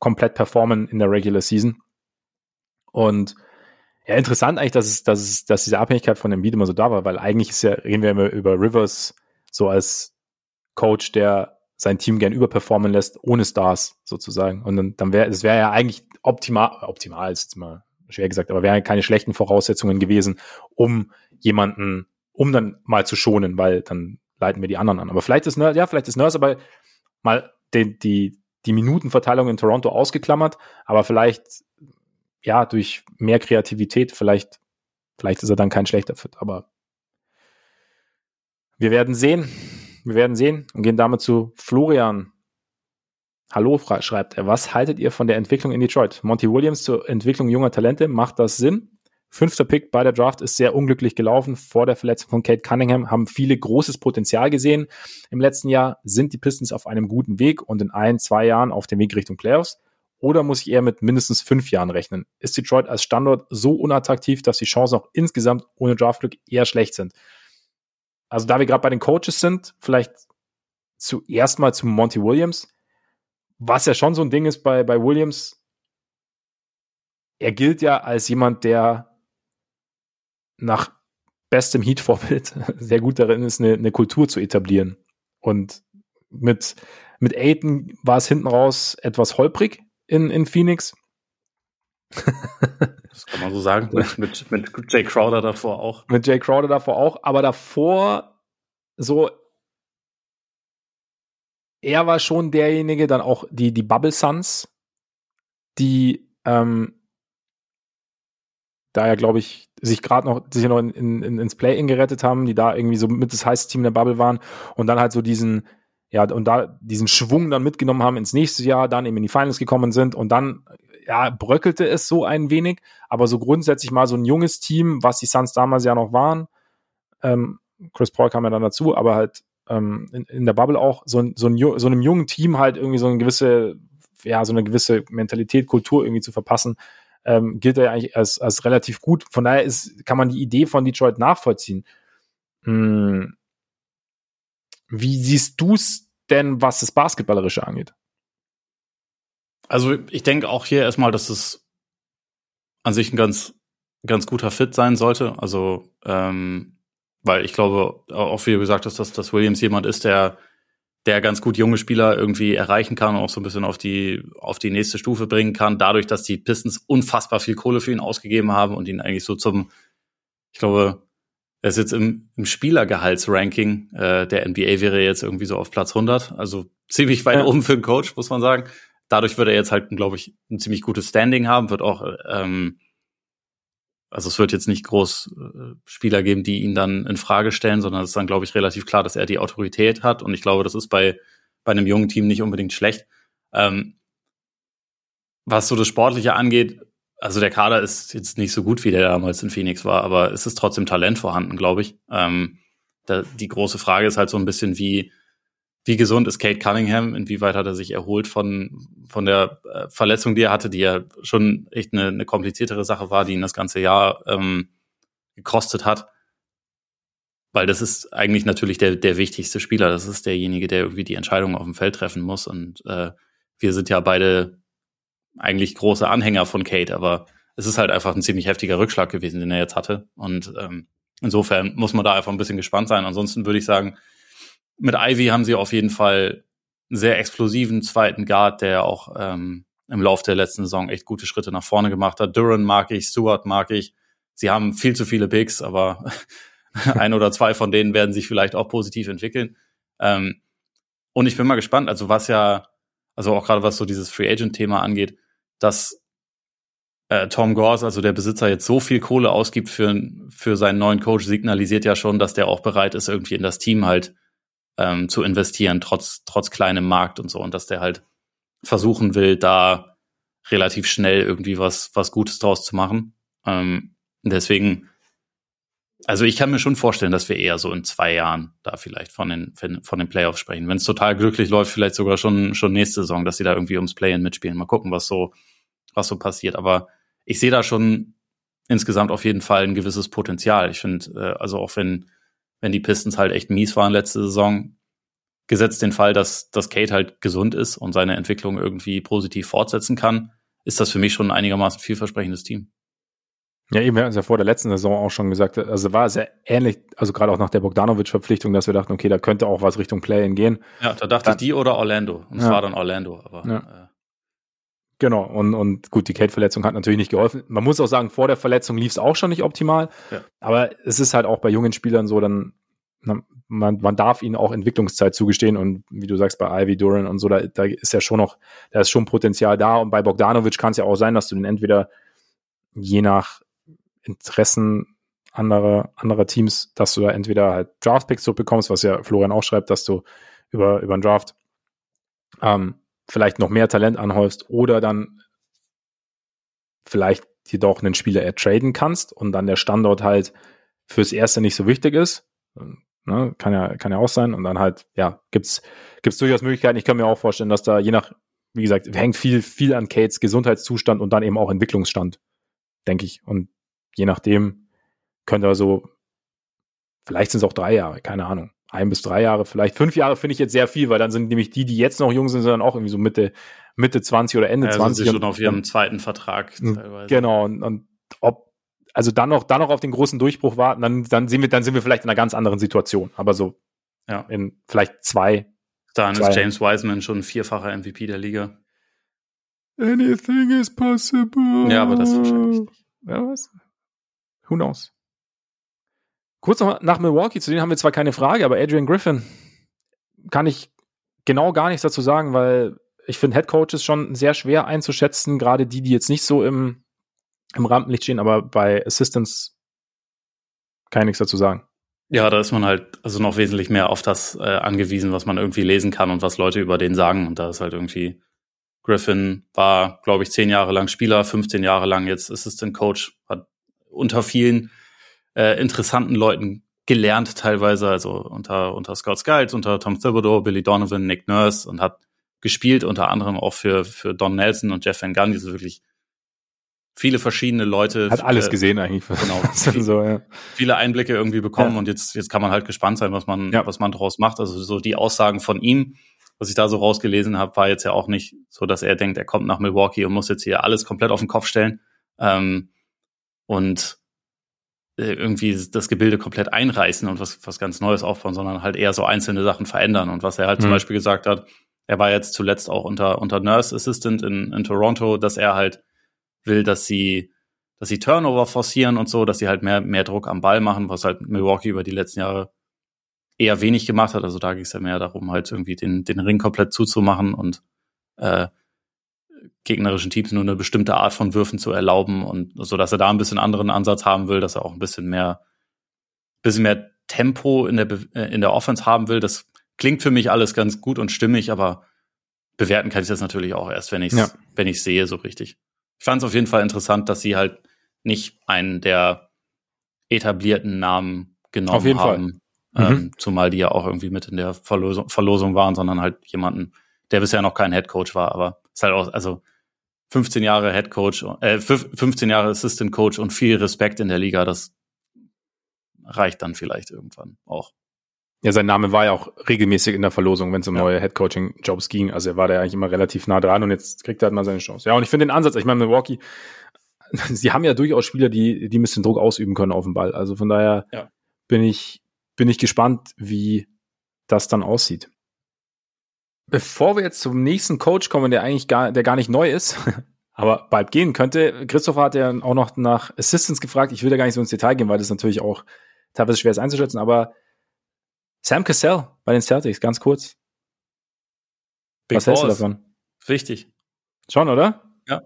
komplett performen in der Regular Season. Und ja, interessant eigentlich, dass es, dass es, dass diese Abhängigkeit von Beat immer so da war, weil eigentlich ist ja, reden wir immer über Rivers so als Coach, der sein Team gern überperformen lässt, ohne Stars sozusagen. Und dann, dann wäre, es wäre ja eigentlich optimal, optimal ist jetzt mal schwer gesagt, aber wären keine schlechten Voraussetzungen gewesen, um jemanden, um dann mal zu schonen, weil dann leiten wir die anderen an. Aber vielleicht ist Nurse, ja, vielleicht ist Nurse aber mal die, die, die Minutenverteilung in Toronto ausgeklammert, aber vielleicht ja, durch mehr Kreativität, vielleicht, vielleicht ist er dann kein schlechter Fit, aber wir werden sehen. Wir werden sehen und gehen damit zu Florian. Hallo, schreibt er. Was haltet ihr von der Entwicklung in Detroit? Monty Williams zur Entwicklung junger Talente. Macht das Sinn? Fünfter Pick bei der Draft ist sehr unglücklich gelaufen. Vor der Verletzung von Kate Cunningham haben viele großes Potenzial gesehen. Im letzten Jahr sind die Pistons auf einem guten Weg und in ein, zwei Jahren auf dem Weg Richtung Playoffs. Oder muss ich eher mit mindestens fünf Jahren rechnen? Ist Detroit als Standort so unattraktiv, dass die Chancen auch insgesamt ohne Draftglück eher schlecht sind? Also da wir gerade bei den Coaches sind, vielleicht zuerst mal zu Monty Williams, was ja schon so ein Ding ist bei, bei Williams. Er gilt ja als jemand, der nach bestem Heat-Vorbild sehr gut darin ist, eine, eine Kultur zu etablieren. Und mit, mit Aiden war es hinten raus etwas holprig, in, in Phoenix. Das kann man so sagen. mit, mit, mit Jay Crowder davor auch. Mit Jay Crowder davor auch. Aber davor so, er war schon derjenige, dann auch die, die Bubble Suns, die ähm, da ja, glaube ich, sich gerade noch, sich noch in, in, ins Play-In gerettet haben, die da irgendwie so mit das heiße Team der Bubble waren und dann halt so diesen, ja, und da diesen Schwung dann mitgenommen haben ins nächste Jahr, dann eben in die Finals gekommen sind und dann, ja, bröckelte es so ein wenig, aber so grundsätzlich mal so ein junges Team, was die Suns damals ja noch waren, ähm, Chris Paul kam ja dann dazu, aber halt ähm, in, in der Bubble auch so, so, ein, so einem jungen Team halt irgendwie so eine gewisse, ja, so eine gewisse Mentalität, Kultur irgendwie zu verpassen, ähm, gilt er ja eigentlich als, als relativ gut. Von daher ist, kann man die Idee von Detroit nachvollziehen. Hm wie siehst du es denn, was das Basketballerische angeht? Also ich denke auch hier erstmal, dass es an sich ein ganz, ganz guter Fit sein sollte. Also, ähm, weil ich glaube, auch wie du gesagt hast, dass, dass Williams jemand ist, der, der ganz gut junge Spieler irgendwie erreichen kann und auch so ein bisschen auf die, auf die nächste Stufe bringen kann, dadurch, dass die Pistons unfassbar viel Kohle für ihn ausgegeben haben und ihn eigentlich so zum, ich glaube, er ist jetzt im, im Spielergehaltsranking äh, der NBA wäre jetzt irgendwie so auf Platz 100, also ziemlich weit ja. oben für einen Coach, muss man sagen. Dadurch wird er jetzt halt, glaube ich, ein ziemlich gutes Standing haben, wird auch, ähm, also es wird jetzt nicht groß äh, Spieler geben, die ihn dann in Frage stellen, sondern es ist dann, glaube ich, relativ klar, dass er die Autorität hat. Und ich glaube, das ist bei, bei einem jungen Team nicht unbedingt schlecht. Ähm, was so das Sportliche angeht, also der Kader ist jetzt nicht so gut, wie der damals in Phoenix war, aber es ist trotzdem Talent vorhanden, glaube ich. Ähm, da, die große Frage ist halt so ein bisschen, wie, wie gesund ist Kate Cunningham? Inwieweit hat er sich erholt von, von der äh, Verletzung, die er hatte, die ja schon echt eine, eine kompliziertere Sache war, die ihn das ganze Jahr ähm, gekostet hat? Weil das ist eigentlich natürlich der, der wichtigste Spieler. Das ist derjenige, der irgendwie die Entscheidung auf dem Feld treffen muss. Und äh, wir sind ja beide eigentlich große Anhänger von Kate, aber es ist halt einfach ein ziemlich heftiger Rückschlag gewesen, den er jetzt hatte. Und ähm, insofern muss man da einfach ein bisschen gespannt sein. Ansonsten würde ich sagen, mit Ivy haben sie auf jeden Fall einen sehr explosiven zweiten Guard, der auch ähm, im Lauf der letzten Saison echt gute Schritte nach vorne gemacht hat. Duran mag ich, Stewart mag ich. Sie haben viel zu viele Bigs, aber ein oder zwei von denen werden sich vielleicht auch positiv entwickeln. Ähm, und ich bin mal gespannt, also was ja, also auch gerade was so dieses Free Agent-Thema angeht, dass äh, Tom Gors, also der Besitzer, jetzt so viel Kohle ausgibt für, für seinen neuen Coach, signalisiert ja schon, dass der auch bereit ist, irgendwie in das Team halt ähm, zu investieren, trotz, trotz kleinem Markt und so. Und dass der halt versuchen will, da relativ schnell irgendwie was, was Gutes draus zu machen. Ähm, deswegen, also ich kann mir schon vorstellen, dass wir eher so in zwei Jahren da vielleicht von den, von den Playoffs sprechen. Wenn es total glücklich läuft, vielleicht sogar schon, schon nächste Saison, dass sie da irgendwie ums Play-In mitspielen. Mal gucken, was so, was so passiert. Aber ich sehe da schon insgesamt auf jeden Fall ein gewisses Potenzial. Ich finde, äh, also auch wenn, wenn die Pistons halt echt mies waren letzte Saison, gesetzt den Fall, dass, dass Kate halt gesund ist und seine Entwicklung irgendwie positiv fortsetzen kann, ist das für mich schon ein einigermaßen vielversprechendes Team. Ja, eben, wir hatten es ja vor der letzten Saison auch schon gesagt, also war sehr ähnlich, also gerade auch nach der Bogdanovic-Verpflichtung, dass wir dachten, okay, da könnte auch was Richtung Play-In gehen. Ja, da dachte dann, ich die oder Orlando. Und es ja. war dann Orlando, aber. Ja. Äh, Genau, und, und gut, die Kate-Verletzung hat natürlich nicht geholfen. Man muss auch sagen, vor der Verletzung lief es auch schon nicht optimal. Ja. Aber es ist halt auch bei jungen Spielern so, dann, man, man darf ihnen auch Entwicklungszeit zugestehen. Und wie du sagst, bei Ivy Duran und so, da, da ist ja schon noch, da ist schon Potenzial da. Und bei Bogdanovic kann es ja auch sein, dass du den entweder je nach Interessen anderer, anderer Teams, dass du da entweder halt Draftpicks so bekommst, was ja Florian auch schreibt, dass du über, über einen Draft ähm, vielleicht noch mehr Talent anhäufst oder dann vielleicht jedoch einen Spieler ertraden kannst und dann der Standort halt fürs Erste nicht so wichtig ist. Ne, kann ja, kann ja auch sein. Und dann halt, ja, gibt's, gibt's durchaus Möglichkeiten. Ich kann mir auch vorstellen, dass da je nach, wie gesagt, hängt viel, viel an Kates Gesundheitszustand und dann eben auch Entwicklungsstand, denke ich. Und je nachdem könnte er so, vielleicht sind es auch drei Jahre, keine Ahnung ein bis drei Jahre, vielleicht fünf Jahre finde ich jetzt sehr viel, weil dann sind nämlich die, die jetzt noch jung sind, sondern auch irgendwie so Mitte, Mitte 20 oder Ende ja, 20. Sind sie schon auf ihrem zweiten Vertrag hm, teilweise. Genau, und, und ob, also dann noch, dann noch auf den großen Durchbruch warten, dann, dann sind wir, dann sind wir vielleicht in einer ganz anderen Situation. Aber so, ja, in vielleicht zwei. Dann zwei. ist James Wiseman schon vierfacher MVP der Liga. Anything is possible. Ja, aber das wahrscheinlich nicht. Ja, was? Who knows? Kurz noch nach Milwaukee, zu denen haben wir zwar keine Frage, aber Adrian Griffin kann ich genau gar nichts dazu sagen, weil ich finde Head Coaches schon sehr schwer einzuschätzen, gerade die, die jetzt nicht so im, im Rampenlicht stehen, aber bei Assistants kann ich nichts dazu sagen. Ja, da ist man halt also noch wesentlich mehr auf das äh, angewiesen, was man irgendwie lesen kann und was Leute über den sagen. Und da ist halt irgendwie Griffin war, glaube ich, zehn Jahre lang Spieler, 15 Jahre lang jetzt Assistant Coach, hat unter vielen äh, interessanten Leuten gelernt teilweise, also unter, unter Scott Skiles, unter Tom Thibodeau, Billy Donovan, Nick Nurse und hat gespielt, unter anderem auch für, für Don Nelson und Jeff Van Gundy, so wirklich viele verschiedene Leute. Hat alles äh, gesehen eigentlich. Genau. so, ja. Viele Einblicke irgendwie bekommen ja. und jetzt, jetzt kann man halt gespannt sein, was man, ja. was man daraus macht. Also so die Aussagen von ihm, was ich da so rausgelesen habe, war jetzt ja auch nicht so, dass er denkt, er kommt nach Milwaukee und muss jetzt hier alles komplett auf den Kopf stellen. Ähm, und irgendwie das Gebilde komplett einreißen und was, was ganz Neues aufbauen, sondern halt eher so einzelne Sachen verändern. Und was er halt mhm. zum Beispiel gesagt hat, er war jetzt zuletzt auch unter, unter Nurse Assistant in, in Toronto, dass er halt will, dass sie, dass sie Turnover forcieren und so, dass sie halt mehr, mehr Druck am Ball machen, was halt Milwaukee über die letzten Jahre eher wenig gemacht hat. Also da ging es ja mehr darum, halt irgendwie den, den Ring komplett zuzumachen und äh, gegnerischen Teams nur eine bestimmte Art von Würfen zu erlauben und so, dass er da ein bisschen anderen Ansatz haben will, dass er auch ein bisschen mehr, bisschen mehr Tempo in der, äh, in der Offense haben will. Das klingt für mich alles ganz gut und stimmig, aber bewerten kann ich das natürlich auch erst, wenn ich ja. wenn ich sehe so richtig. Ich fand es auf jeden Fall interessant, dass sie halt nicht einen der etablierten Namen genommen auf jeden haben, Fall. Ähm, mhm. zumal die ja auch irgendwie mit in der Verlosung, Verlosung waren, sondern halt jemanden, der bisher noch kein Head Coach war, aber ist halt auch, also 15 Jahre Head Coach, äh, 15 Jahre Assistant Coach und viel Respekt in der Liga, das reicht dann vielleicht irgendwann auch. Ja, sein Name war ja auch regelmäßig in der Verlosung, wenn es um ja. neue Head Coaching Jobs ging. Also er war da eigentlich immer relativ nah dran und jetzt kriegt er halt mal seine Chance. Ja, und ich finde den Ansatz, ich meine, Milwaukee, sie haben ja durchaus Spieler, die, die ein bisschen Druck ausüben können auf dem Ball. Also von daher ja. bin ich, bin ich gespannt, wie das dann aussieht. Bevor wir jetzt zum nächsten Coach kommen, der eigentlich gar, der gar nicht neu ist, aber bald gehen könnte, Christopher hat ja auch noch nach Assistance gefragt. Ich will da gar nicht so ins Detail gehen, weil das natürlich auch teilweise schwer ist einzuschätzen, aber Sam Cassell bei den Celtics, ganz kurz. Big Was hältst du davon? Wichtig. Schon, oder? Ja.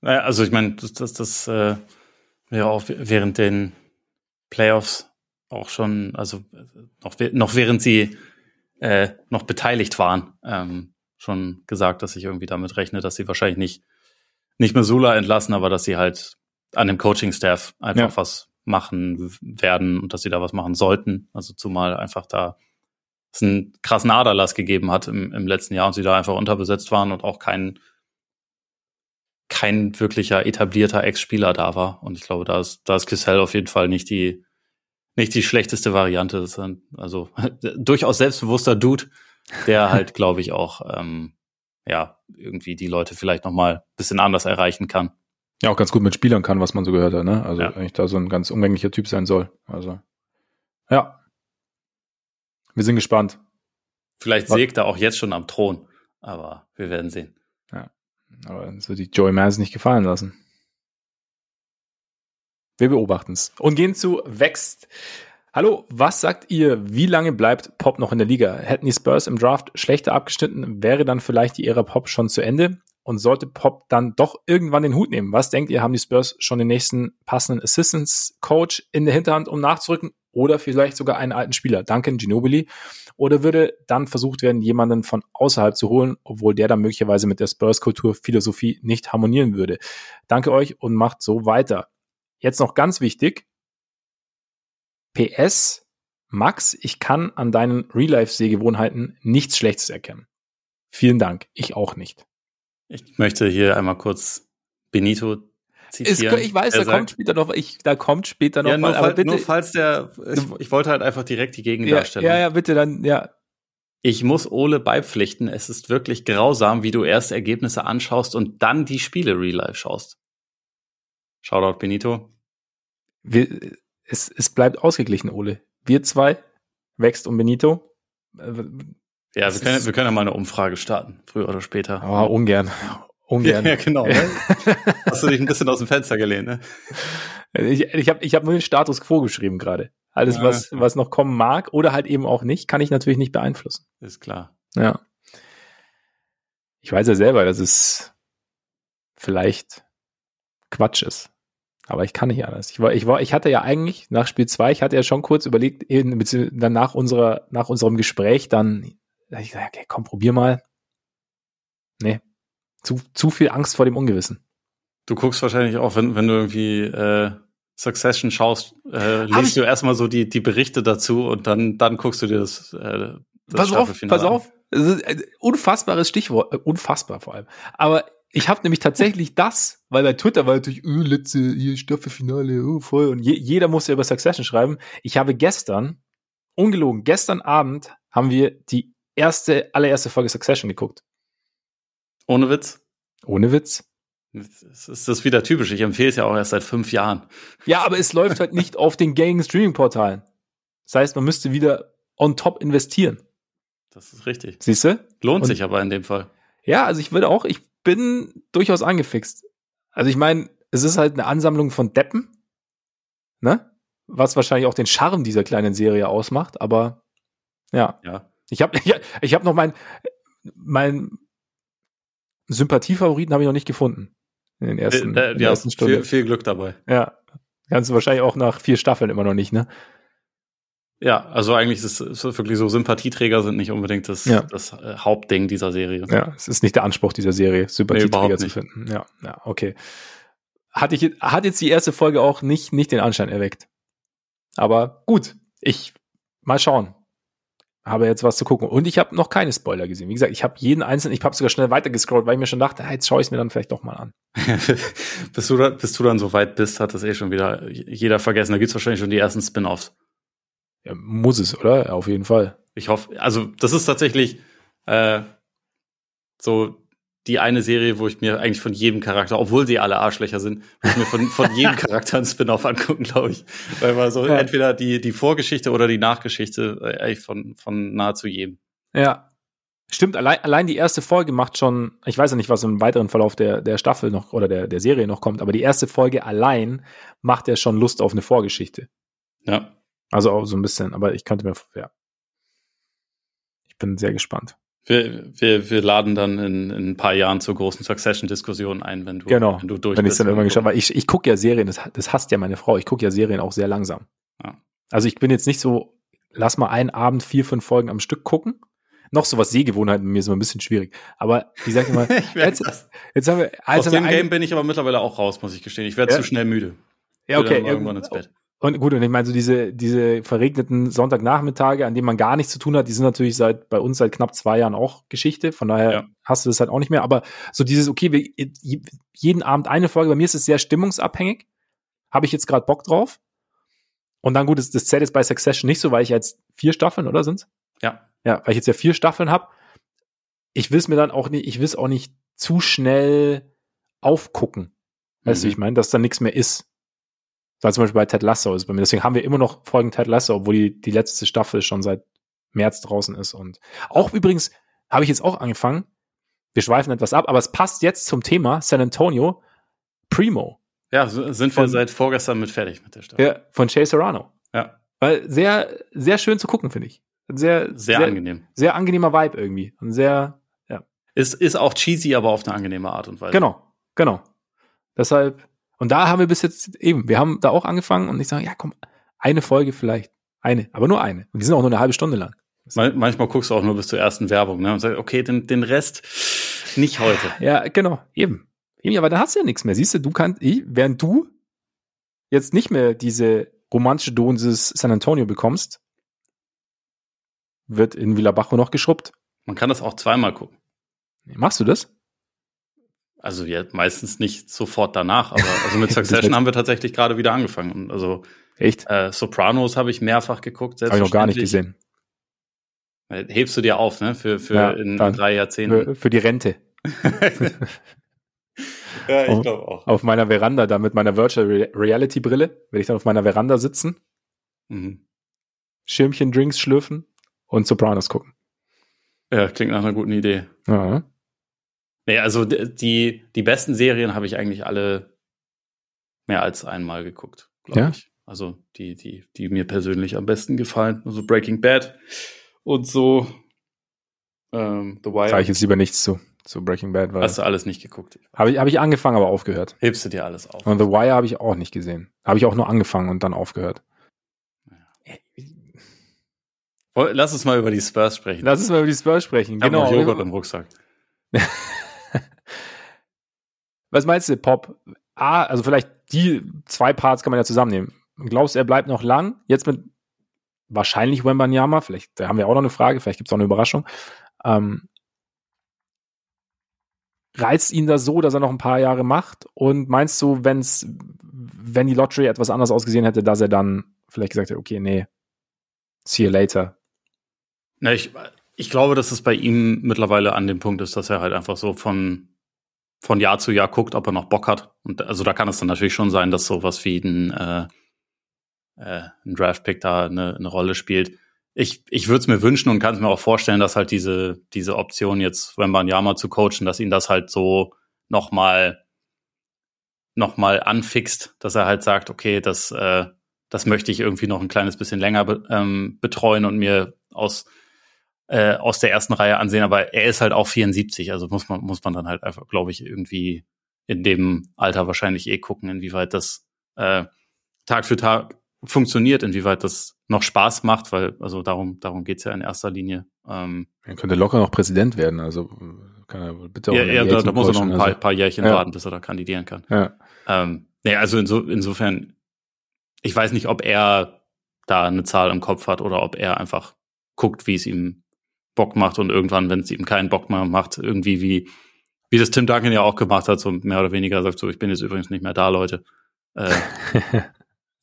Naja, also ich meine, das, das, das äh, wäre auch während den Playoffs auch schon, also noch, noch während sie äh, noch beteiligt waren, ähm, schon gesagt, dass ich irgendwie damit rechne, dass sie wahrscheinlich nicht, nicht Missoula entlassen, aber dass sie halt an dem Coaching-Staff einfach ja. was machen werden und dass sie da was machen sollten. Also zumal einfach da es einen krassen Aderlass gegeben hat im, im letzten Jahr und sie da einfach unterbesetzt waren und auch kein, kein wirklicher etablierter Ex-Spieler da war. Und ich glaube, da ist, da ist Kissel auf jeden Fall nicht die, nicht die schlechteste Variante. Das ist ein, also durchaus selbstbewusster Dude, der halt, glaube ich, auch ähm, ja irgendwie die Leute vielleicht noch mal bisschen anders erreichen kann. Ja, auch ganz gut mit Spielern kann, was man so gehört hat, ne? Also ja. eigentlich da so ein ganz umgänglicher Typ sein soll. Also ja, wir sind gespannt. Vielleicht was? sägt er auch jetzt schon am Thron, aber wir werden sehen. Ja, aber wird die Joey Mans nicht gefallen lassen. Wir beobachten es und gehen zu Wächst. Hallo, was sagt ihr? Wie lange bleibt Pop noch in der Liga? Hätten die Spurs im Draft schlechter abgeschnitten, wäre dann vielleicht die Ära Pop schon zu Ende? Und sollte Pop dann doch irgendwann den Hut nehmen? Was denkt ihr, haben die Spurs schon den nächsten passenden Assistance Coach in der Hinterhand, um nachzurücken? Oder vielleicht sogar einen alten Spieler, Duncan Ginobili? Oder würde dann versucht werden, jemanden von außerhalb zu holen, obwohl der dann möglicherweise mit der Spurs-Kultur, Philosophie nicht harmonieren würde? Danke euch und macht so weiter. Jetzt noch ganz wichtig. PS, Max, ich kann an deinen Real-Life-Sehgewohnheiten nichts Schlechtes erkennen. Vielen Dank. Ich auch nicht. Ich möchte hier einmal kurz Benito zitieren. ich weiß, da sagt, kommt später noch, ich, da kommt später noch ja, mal, aber bitte. Nur falls der, ich, ich, wollte halt einfach direkt die Gegendarstellung. Ja, ja, ja, bitte dann, ja. Ich muss Ole beipflichten, es ist wirklich grausam, wie du erst Ergebnisse anschaust und dann die Spiele real life schaust. Shoutout Benito. Wir, es, es bleibt ausgeglichen, Ole. Wir zwei, Wächst und Benito. Ja, wir können, wir können ja mal eine Umfrage starten, früher oder später. Aber ungern. Ungern. Ja, genau. Ne? Hast du dich ein bisschen aus dem Fenster gelehnt, ne? Ich, ich habe ich hab nur den Status quo geschrieben gerade. Alles, ja. was, was noch kommen mag oder halt eben auch nicht, kann ich natürlich nicht beeinflussen. Ist klar. Ja. Ich weiß ja selber, dass es vielleicht Quatsch ist. Aber ich kann nicht anders. Ich war, ich war, ich hatte ja eigentlich nach Spiel zwei, ich hatte ja schon kurz überlegt, eben, dann nach unserer, nach unserem Gespräch, dann, ich gesagt, okay, komm, probier mal. Nee. Zu, zu viel Angst vor dem Ungewissen. Du guckst wahrscheinlich auch, wenn, wenn du irgendwie äh, Succession schaust, äh, liest du erstmal so die, die Berichte dazu und dann, dann guckst du dir das, äh, das pass auf, pass auf. Unfassbares Stichwort, äh, unfassbar vor allem. Aber ich habe nämlich tatsächlich das, weil bei Twitter war natürlich, öh, letzte hier Staffelfinale, oh, voll. Und je, jeder muss ja über Succession schreiben. Ich habe gestern, ungelogen, gestern Abend haben wir die erste, allererste Folge Succession geguckt. Ohne Witz? Ohne Witz. Es ist das wieder typisch. Ich empfehle es ja auch erst seit fünf Jahren. Ja, aber es läuft halt nicht auf den gängigen Streaming-Portalen. Das heißt, man müsste wieder on top investieren. Das ist richtig. Siehst du? Lohnt Und- sich aber in dem Fall. Ja, also ich würde auch, ich bin durchaus angefixt. Also ich meine, es ist halt eine Ansammlung von Deppen, ne? Was wahrscheinlich auch den Charme dieser kleinen Serie ausmacht, aber ja. Ja. Ich habe ich, ich hab noch mein, mein Sympathiefavoriten habe ich noch nicht gefunden. In den ersten, Äh, in der ja, ersten Stunde. viel, viel Glück dabei. Ja. Kannst du wahrscheinlich auch nach vier Staffeln immer noch nicht, ne? Ja, also eigentlich ist es wirklich so, Sympathieträger sind nicht unbedingt das, Ja. das äh, Hauptding dieser Serie. Ja, es ist nicht der Anspruch dieser Serie, Sympathieträger überhaupt zu finden. Ja, ja, okay. Hat, ich, hat jetzt die erste Folge auch nicht, nicht den Anschein erweckt. Aber gut, ich mal schauen. Habe jetzt was zu gucken. Und ich habe noch keine Spoiler gesehen. Wie gesagt, ich habe jeden einzelnen, ich habe sogar schnell weitergescrollt, weil ich mir schon dachte, ah, jetzt schaue ich es mir dann vielleicht doch mal an. bis, du da, bis du dann so weit bist, hat das eh schon wieder jeder vergessen. Da gibt's wahrscheinlich schon die ersten Spin-offs. Ja, muss es, oder? Auf jeden Fall. Ich hoffe, also das ist tatsächlich äh, so die eine Serie, wo ich mir eigentlich von jedem Charakter, obwohl sie alle Arschlöcher sind, wo ich mir von, von jedem Charakter einen Spin-off angucken, glaube ich. Weil man so Ja. entweder die, die Vorgeschichte oder die Nachgeschichte äh, eigentlich von, von nahezu jedem. Ja. Stimmt, allein, allein die erste Folge macht schon, ich weiß ja nicht, was im weiteren Verlauf der, der Staffel noch oder der, der Serie noch kommt, aber die erste Folge allein macht ja schon Lust auf eine Vorgeschichte. Ja. Also auch so ein bisschen, aber ich könnte mir, ja. Ich bin sehr gespannt. Wir, wir, wir laden dann in, in ein paar Jahren zur großen Succession-Diskussion ein, wenn du, Genau, wenn du durch Wenn ich dann irgendwann geschafft habe. Ich, ich gucke ja Serien, das, das hasst ja meine Frau, ich gucke ja Serien auch sehr langsam. Ja. Also ich bin jetzt nicht so, lass mal einen Abend vier, fünf Folgen am Stück gucken. Noch so was Sehgewohnheiten bei mir ist immer ein bisschen schwierig. Aber ich sag immer, ich jetzt, das. jetzt haben wir, Aus also haben dem Game bin ich aber mittlerweile auch raus, muss ich gestehen. Ich werde Ja. zu schnell müde. ja, okay. dann irgendwann ins Bett. Und gut, und ich meine, so diese, diese verregneten Sonntagnachmittage, an denen man gar nichts zu tun hat, die sind natürlich seit, bei uns seit knapp zwei Jahren auch Geschichte. Von daher Ja. hast du das halt auch nicht mehr. Aber so dieses, okay, wir, je- jeden Abend eine Folge, bei mir ist es sehr stimmungsabhängig. Habe ich jetzt gerade Bock drauf? Und dann gut, das, das zählt jetzt bei Succession nicht so, weil ich jetzt vier Staffeln, oder sind's? Ja. Ja, weil ich jetzt ja vier Staffeln habe. Ich will es mir dann auch nicht, ich will es auch nicht zu schnell aufgucken. Weißt du, Mhm. ich meine, dass da nichts mehr ist. So zum Beispiel bei Ted Lasso ist bei mir. Deswegen haben wir immer noch Folgen Ted Lasso, obwohl die, die letzte Staffel schon seit März draußen ist. Und auch übrigens habe ich jetzt auch angefangen. Wir schweifen etwas ab, aber es passt jetzt zum Thema San Antonio Primo Ja, sind wir Von- seit vorgestern mit fertig mit der Staffel. der, von Jay Serrano. Ja, Weil sehr, sehr schön zu gucken, finde ich. Sehr, sehr, angenehm. Sehr angenehmer Vibe irgendwie. Und sehr, Ist, ist auch cheesy, aber auf eine angenehme Art und Weise. Genau, genau. Deshalb, und da haben wir bis jetzt eben, wir haben da auch angefangen und ich sage, ja komm, eine Folge vielleicht. Eine, aber nur eine. Und die sind auch nur eine halbe Stunde lang. Man, manchmal guckst du auch nur bis zur ersten Werbung ne, und sagst, okay, den, den Rest nicht heute. Ja, genau, eben. Eben, aber dann hast du ja nichts mehr. Siehst du, du kannst, ich, während du jetzt nicht mehr diese romantische Dosis San Antonio bekommst, wird in Villa Bajo noch geschrubbt. Man kann das auch zweimal gucken. Machst du das? Also ja, meistens nicht sofort danach, aber also mit Succession wird- haben wir tatsächlich gerade wieder angefangen. Also Echt? äh, Sopranos habe ich mehrfach geguckt. Habe ich noch gar nicht gesehen. Äh, Hebst du dir auf, ne? Für, für Ja, in dann. drei Jahrzehnten. Für, für die Rente. ja, ich glaube auch. Auf meiner Veranda, da mit meiner Virtual Re- Reality Brille, werde ich dann auf meiner Veranda sitzen, Mhm. Schirmchen Drinks schlürfen und Sopranos gucken. Ja, klingt nach einer guten Idee. Ja. Nee, also die, die besten Serien habe ich eigentlich alle mehr als einmal geguckt, glaube Ja? ich. Also die, die, die mir persönlich am besten gefallen. Also Breaking Bad und so ähm, The Wire. Sage ich jetzt lieber nichts zu, zu Breaking Bad, weil Hast du alles nicht geguckt. habe ich, hab ich angefangen, aber aufgehört. Hebst du dir alles auf. Und The Wire habe ich auch nicht gesehen. Habe ich auch nur angefangen und dann aufgehört. Lass uns mal über die Spurs sprechen. Lass uns mal über die Spurs sprechen. ich Genau. Joghurt im Rucksack. Was meinst du, Pop? Ah, also vielleicht die zwei Parts kann man ja zusammennehmen. Glaubst du, er bleibt noch lang? Jetzt mit wahrscheinlich Wembanyama, vielleicht, da haben wir auch noch eine Frage, vielleicht gibt es auch eine Überraschung. Ähm, reizt ihn das so, dass er noch ein paar Jahre macht? Und meinst du, wenn's, wenn die Lottery etwas anders ausgesehen hätte, dass er dann vielleicht gesagt hätte, okay, nee, see you later. Na, ich, ich glaube, dass es bei ihm mittlerweile an dem Punkt ist, dass er halt einfach so von, von Jahr zu Jahr guckt, ob er noch Bock hat. Und also da kann es dann natürlich schon sein, dass sowas wie ein, äh, äh, ein Draftpick da eine, eine Rolle spielt. Ich, ich würde es mir wünschen und kann es mir auch vorstellen, dass halt diese, diese Option jetzt, wenn man Yama zu coachen, dass ihn das halt so nochmal noch mal anfixt, dass er halt sagt, okay, das, äh, das möchte ich irgendwie noch ein kleines bisschen länger be ähm, betreuen und mir aus, äh, aus der ersten Reihe ansehen. Aber er ist halt auch 74, also muss man, muss man dann halt einfach, glaube ich, irgendwie in dem Alter wahrscheinlich eh gucken, inwieweit das äh, Tag für Tag funktioniert, inwieweit das noch Spaß macht, weil, also darum, darum geht's ja in erster Linie. Ähm, er könnte locker noch Präsident werden, also kann er bitte auch. Ja, ja da, da muss er noch ein paar, also. paar Jährchen ja. warten, bis er da kandidieren kann. Ja. Ähm, nee, also inso, insofern, ich weiß nicht, ob er da eine Zahl im Kopf hat oder ob er einfach guckt, wie es ihm Bock macht und irgendwann, wenn es ihm keinen Bock mehr macht, irgendwie wie, wie das Tim Duncan ja auch gemacht hat, so mehr oder weniger sagt so, ich bin jetzt übrigens nicht mehr da, Leute. Äh,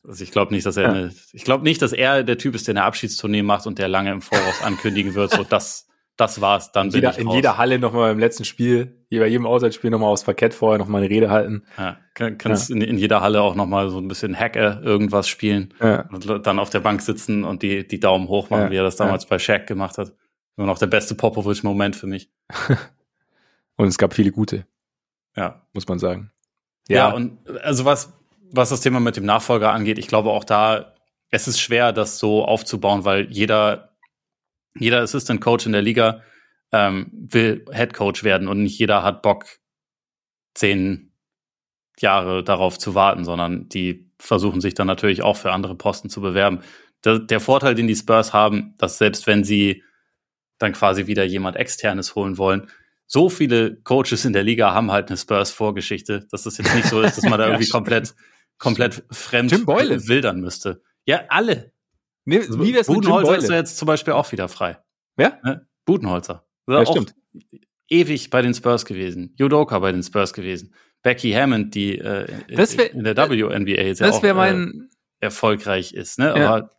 also ich glaube nicht, dass er, ja. eine, ich glaube nicht, dass er der Typ ist, der eine Abschiedstournee macht und der lange im Voraus ankündigen wird, so das, das war's, dann in jeder, In jeder Halle nochmal im letzten Spiel, bei jedem Auswärtsspiel nochmal aufs Parkett vorher nochmal eine Rede halten. Ja, kann, kannst ja. In, in, jeder Halle auch nochmal so ein bisschen Hacker irgendwas spielen ja. und dann auf der Bank sitzen und die, die Daumen hoch machen, wie er das damals bei Shaq gemacht hat. Nur noch der beste Popovic-Moment für mich. und es gab viele gute. Ja. Muss man sagen. Ja, ja und also was, was das Thema mit dem Nachfolger angeht, ich glaube auch da, es ist schwer, das so aufzubauen, weil jeder jeder Assistant Coach in der Liga ähm, will Head Coach werden und nicht jeder hat Bock, zehn Jahre darauf zu warten, sondern die versuchen sich dann natürlich auch für andere Posten zu bewerben. Der, der Vorteil, den die Spurs haben, dass selbst wenn sie dann quasi wieder jemand externes holen wollen, so viele Coaches in der Liga haben halt eine Spurs-Vorgeschichte, dass es jetzt nicht so ist, dass man da irgendwie komplett, komplett fremd wildern müsste. Ja, alle. Nee, wie wär's Budenholzer ist ja jetzt zum Beispiel auch wieder frei. Wer? Ne? Budenholzer. Ja, stimmt. Ewig bei den Spurs gewesen. Judoka bei den Spurs gewesen. Becky Hammond, die äh, wär, in der WNBA jetzt ja auch mein, äh, erfolgreich ist. Ne? Ja. Aber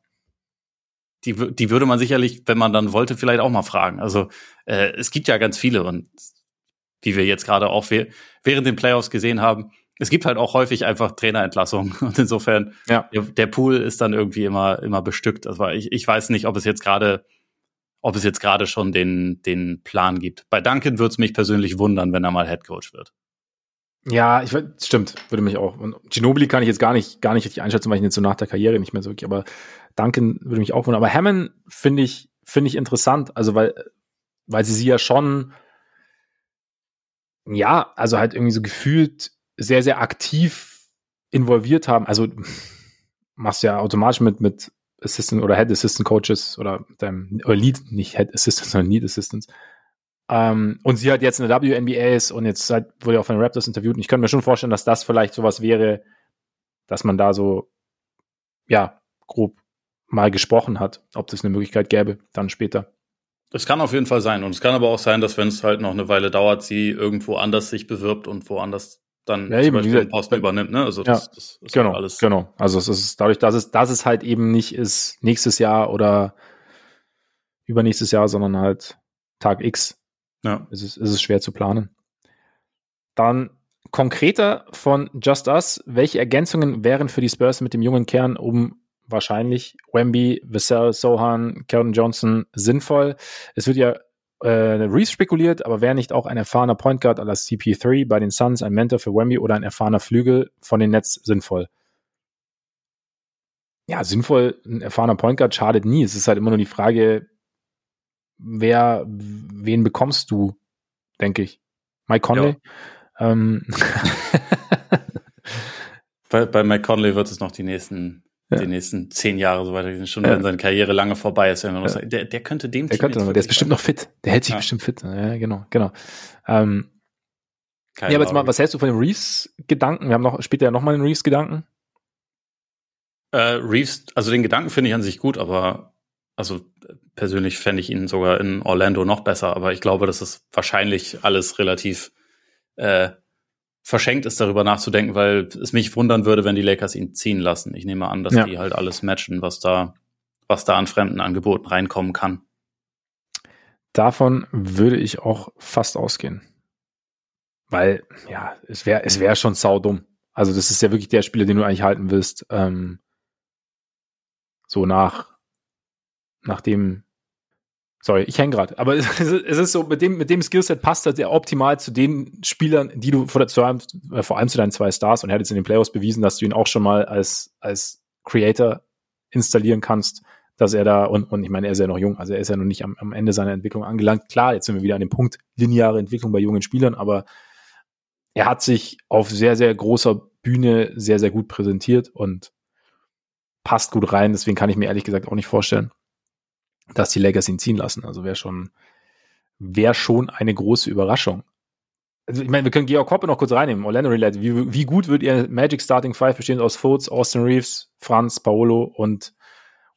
die, die würde man sicherlich, wenn man dann wollte, vielleicht auch mal fragen. Also äh, es gibt ja ganz viele und wie wir jetzt gerade auch während den Playoffs gesehen haben, es gibt halt auch häufig einfach Trainerentlassungen und insofern ja. der, Pool ist dann irgendwie immer immer bestückt. Also ich, ich weiß nicht, ob es jetzt gerade ob es jetzt gerade schon den den Plan gibt. Bei Duncan würde es mich persönlich wundern, wenn er mal Head Coach wird. Ja, ich stimmt, würde mich auch. Und Ginobili kann ich jetzt gar nicht gar nicht richtig einschätzen, weil ich ihn jetzt so nach der Karriere nicht mehr so wirklich. Aber Duncan würde mich auch wundern. Aber Hammond finde ich finde ich interessant, also weil weil sie sie ja schon ja, also halt irgendwie so gefühlt sehr, sehr aktiv involviert haben. Also machst ja automatisch mit, mit Assistant oder Head Assistant Coaches oder deinem, oder Lead, nicht Head Assistant, sondern Lead Assistants. Ähm, und sie hat jetzt eine WNBA ist und jetzt halt, wurde auch von den Raptors interviewt. Und ich könnte mir schon vorstellen, dass das vielleicht sowas wäre, dass man da so, ja, grob mal gesprochen hat, ob das eine Möglichkeit gäbe, dann später. Es kann auf jeden Fall sein. Und es kann aber auch sein, dass wenn es halt noch eine Weile dauert, sie irgendwo anders sich bewirbt und woanders dann ja, eben, Beispiel Posten übernimmt. Ne? Also das, ja, das ist genau, alles. Genau. Also es ist dadurch, dass es, dass es halt eben nicht ist nächstes Jahr oder übernächstes Jahr, sondern halt Tag X. Ja. Ist es, ist es schwer zu planen. Dann konkreter von Just Us, welche Ergänzungen wären für die Spurs mit dem jungen Kern um wahrscheinlich Wemby, Vassell, Sohan, Keldon Johnson sinnvoll? Es wird ja äh, Reese spekuliert, aber wäre nicht auch ein erfahrener Point Guard aller CP3 bei den Suns, ein Mentor für Wemby oder ein erfahrener Flügel von den Nets sinnvoll? Ja, sinnvoll, ein erfahrener Point Guard schadet nie. Es ist halt immer nur die Frage, wer, wen bekommst du, denke ich. Mike Conley? Ja. Ähm. bei, bei Mike Conley wird es noch die nächsten ja. die nächsten zehn Jahre so weiter schon, ja. wenn seine Karriere lange vorbei ist, wenn man ja. sagt, der, der könnte dem der könnte noch, der ist bestimmt noch fit. Der hält sich bestimmt fit. Ja, genau, genau. Ähm, ja, aber jetzt mal, was hältst du von dem Reeves-Gedanken? Wir haben noch später ja nochmal den Reeves-Gedanken. Äh, Reeves, also den Gedanken finde ich an sich gut, aber also persönlich fände ich ihn sogar in Orlando noch besser, aber ich glaube, das ist wahrscheinlich alles relativ äh, verschenkt ist, darüber nachzudenken, weil es mich wundern würde, wenn die Lakers ihn ziehen lassen. Ich nehme an, dass ja. die halt alles matchen, was da, was da an fremden Angeboten reinkommen kann. Davon würde ich auch fast ausgehen. Weil, ja, es wäre es wäre schon saudumm. Also das ist ja wirklich der Spieler, den du eigentlich halten willst. Ähm, so nach, nach dem, sorry, ich hänge gerade, aber es, ist so, mit dem, mit dem Skillset passt er optimal zu den Spielern, die du vor, zu, äh, vor allem zu deinen zwei Stars und er hat jetzt in den Playoffs bewiesen, dass du ihn auch schon mal als, als Creator installieren kannst, dass er da, und, und ich meine, er ist ja noch jung, also er ist ja noch nicht am, am Ende seiner Entwicklung angelangt. Klar, jetzt sind wir wieder an dem Punkt, lineare Entwicklung bei jungen Spielern, aber er hat sich auf sehr, sehr großer Bühne sehr, sehr gut präsentiert und passt gut rein. Deswegen kann ich mir ehrlich gesagt auch nicht vorstellen, dass die Lakers ihn ziehen lassen. Also wäre schon, wäre schon eine große Überraschung. Also ich meine, wir können Georg Koppe noch kurz reinnehmen. Orlando Related. Wie, wie gut wird ihr Magic Starting Five bestehend aus Fultz, Austin Reeves, Franz, Paolo und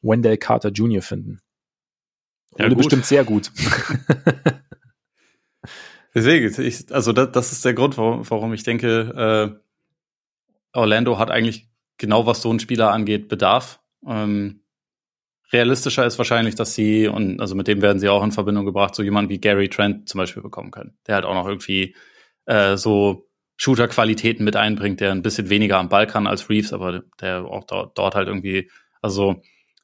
Wendell Carter Jr. finden? Ja, Ole bestimmt sehr gut. Deswegen, ich, also das, das ist der Grund, warum, warum ich denke, äh, Orlando hat eigentlich genau was so ein Spieler angeht, Bedarf. Ähm, realistischer ist wahrscheinlich, dass sie, und also mit dem werden sie auch in Verbindung gebracht, so jemanden wie Gary Trent zum Beispiel bekommen können. Der halt auch noch irgendwie äh, so Shooter-Qualitäten mit einbringt, der ein bisschen weniger am Ball kann als Reeves, aber der auch dort, dort halt irgendwie, also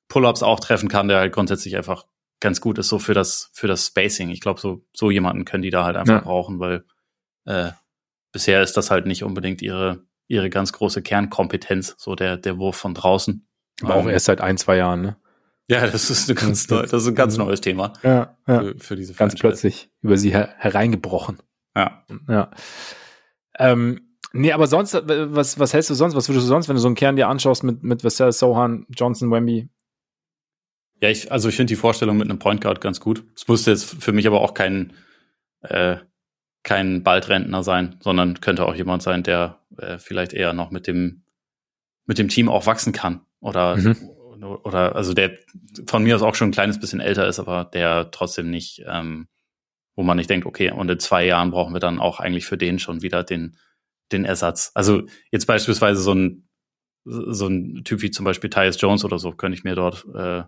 Pull-ups auch treffen kann, der halt grundsätzlich einfach ganz gut ist, so für das, für das Spacing. Ich glaube, so, so jemanden können die da halt einfach ja. brauchen, weil äh, bisher ist das halt nicht unbedingt ihre, ihre ganz große Kernkompetenz, so der, der Wurf von draußen. Aber auch ähm, erst seit ein, zwei Jahren, ne? Ja, das ist, ein ganz, neu, das ist ein ganz neues Thema. Ja, ja. Für, für diese Ganz plötzlich über sie her hereingebrochen. Ja. Ja. Ähm, nee, aber sonst, was, was hältst du sonst? Was würdest du sonst, wenn du so einen Kern dir anschaust mit, mit Vassell, Sohan, Johnson, Wemby? Ja, ich, also ich finde die Vorstellung mit einem Point Guard ganz gut. Es musste jetzt für mich aber auch kein, äh, kein Baldrentner sein, sondern könnte auch jemand sein, der äh, vielleicht eher noch mit dem, mit dem Team auch wachsen kann. Oder, mhm. Oder also der von mir aus auch schon ein kleines bisschen älter ist, aber der trotzdem nicht, ähm, wo man nicht denkt, okay, und in zwei Jahren brauchen wir dann auch eigentlich für den schon wieder den, den Ersatz. Also jetzt beispielsweise so ein, so ein Typ wie zum Beispiel Tyus Jones oder so, könnte ich mir dort äh,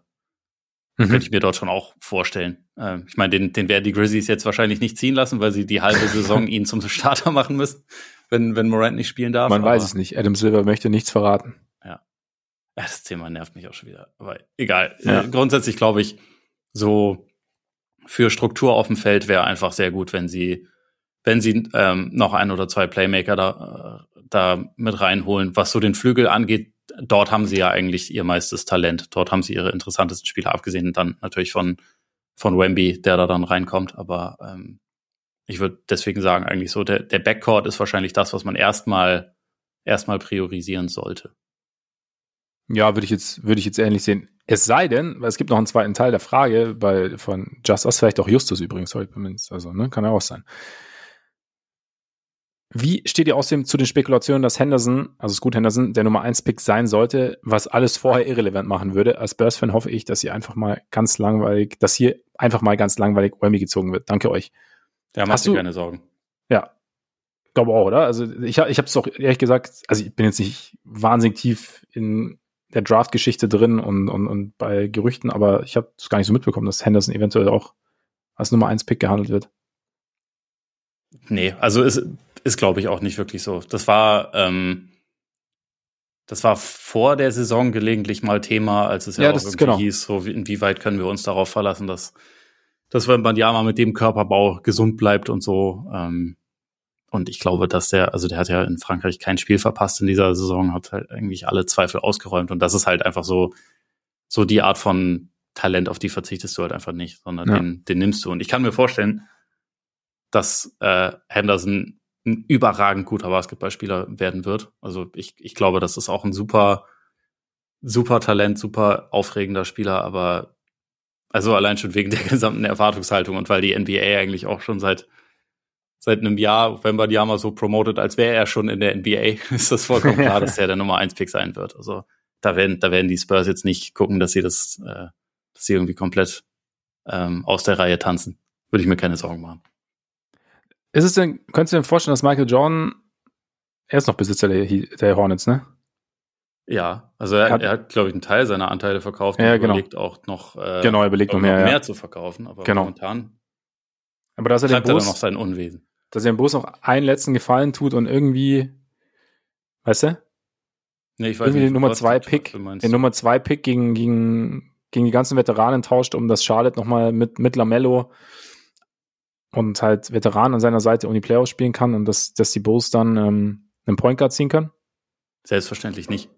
Mhm. Könnte ich mir dort schon auch vorstellen. Ähm, ich meine, den, den werden die Grizzlies jetzt wahrscheinlich nicht ziehen lassen, weil sie die halbe Saison ihn zum Starter machen müssen, wenn, wenn Morant nicht spielen darf. Man weiß es nicht. Adam Silver möchte nichts verraten. Das Thema nervt mich auch schon wieder. Aber egal. Ja. Grundsätzlich glaube ich, so für Struktur auf dem Feld wäre einfach sehr gut, wenn sie, wenn sie ähm, noch ein oder zwei Playmaker da, äh, da mit reinholen. Was so den Flügel angeht, dort haben sie ja eigentlich ihr meistes Talent. Dort haben sie ihre interessantesten Spieler, abgesehen dann natürlich von, von Wemby, der da dann reinkommt. Aber ähm, ich würde deswegen sagen, eigentlich so, der, der Backcourt ist wahrscheinlich das, was man erstmal erstmal priorisieren sollte. Ja, würde ich jetzt, würde ich jetzt ähnlich sehen. Es sei denn, weil es gibt noch einen zweiten Teil der Frage bei, von Just Us, vielleicht auch Justus übrigens, sorry, also, ne, kann ja auch sein. Wie steht ihr außerdem zu den Spekulationen, dass Henderson, also Scoot Henderson, der Nummer 1 Pick sein sollte, was alles vorher irrelevant machen würde? Als Bears-Fan hoffe ich, dass hier einfach mal ganz langweilig, dass hier einfach mal ganz langweilig Wemby gezogen wird. Danke euch. Ja, machst du keine Sorgen. Ja. Glaube auch, oder? Also ich, ich habe es doch ehrlich gesagt, also ich bin jetzt nicht wahnsinnig tief in der Draft-Geschichte drin und, und, und bei Gerüchten, aber ich habe es gar nicht so mitbekommen, dass Henderson eventuell auch als Nummer 1 Pick gehandelt wird. Nee, also es ist, glaube ich, auch nicht wirklich so. Das war, ähm, das war vor der Saison gelegentlich mal Thema, als es ja, ja auch irgendwie genau. hieß, so inwieweit können wir uns darauf verlassen, dass, dass wenn man ja mal mit dem Körperbau gesund bleibt und so. Ähm, und ich glaube, dass der, also der hat ja in Frankreich kein Spiel verpasst in dieser Saison, hat halt eigentlich alle Zweifel ausgeräumt. Und das ist halt einfach so, so die Art von Talent, auf die verzichtest du halt einfach nicht, sondern ja. den, den nimmst du. Und ich kann mir vorstellen, dass äh, Henderson ein überragend guter Basketballspieler werden wird. Also ich, ich glaube, das ist auch ein super, super Talent, super aufregender Spieler, aber also allein schon wegen der gesamten Erwartungshaltung und weil die NBA eigentlich auch schon seit seit einem Jahr, wenn man die mal so promotet, als wäre er schon in der NBA, ist das vollkommen klar, dass er der Nummer 1 Pick sein wird. Also da werden, da werden die Spurs jetzt nicht gucken, dass sie das, äh, dass sie irgendwie komplett ähm, aus der Reihe tanzen. Würde ich mir keine Sorgen machen. Ist es denn, könntest du dir vorstellen, dass Michael Jordan, er ist noch Besitzer der, der Hornets, ne? Ja, also er, hat, er hat, glaube ich, einen Teil seiner Anteile verkauft ja, und genau. überlegt auch noch, äh, genau, er überlegt noch mehr, mehr ja. zu verkaufen, aber genau. momentan aber da ist er treibt er noch sein Unwesen. Dass er dem Bulls noch einen letzten Gefallen tut und irgendwie, weißt du? Nee, ich weiß irgendwie nicht, den Nummer was- zwei was Pick, du meinst. den Nummer zwei Pick gegen, gegen, gegen die ganzen Veteranen tauscht, um das Charlotte nochmal mit, mit Lamello und halt Veteranen an seiner Seite um die Playoffs spielen kann und dass, dass die Bulls dann ähm, einen Point Guard ziehen können. Selbstverständlich nicht.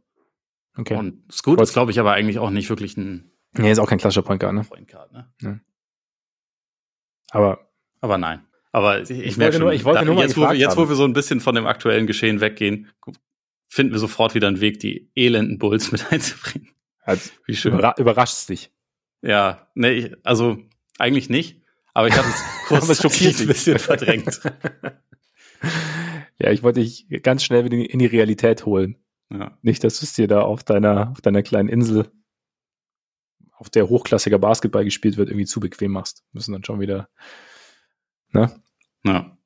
Okay. Und Scoot ist, glaube ich, aber eigentlich auch nicht wirklich ein nee, ist auch kein klassischer Point Guard, ne? Point Guard, ne? Aber Aber nein. Aber ich, ich, Ich merke wollte nur- schon, ich wollte da, nur mal jetzt, wo wir, jetzt, wo wir so ein bisschen von dem aktuellen Geschehen weggehen, finden wir sofort wieder einen Weg, die elenden Bulls mit einzubringen. halt, Wie schön. überra überrascht dich. Ja, nee, ich, also eigentlich nicht. Aber ich hatte es kurz ein bisschen verdrängt. ja, ich wollte dich ganz schnell wieder in die Realität holen. Ja. Nicht, dass du es dir da auf deiner, auf deiner kleinen Insel, auf der hochklassiger Basketball gespielt wird, irgendwie zu bequem machst. Müssen dann schon wieder. Ne? ja.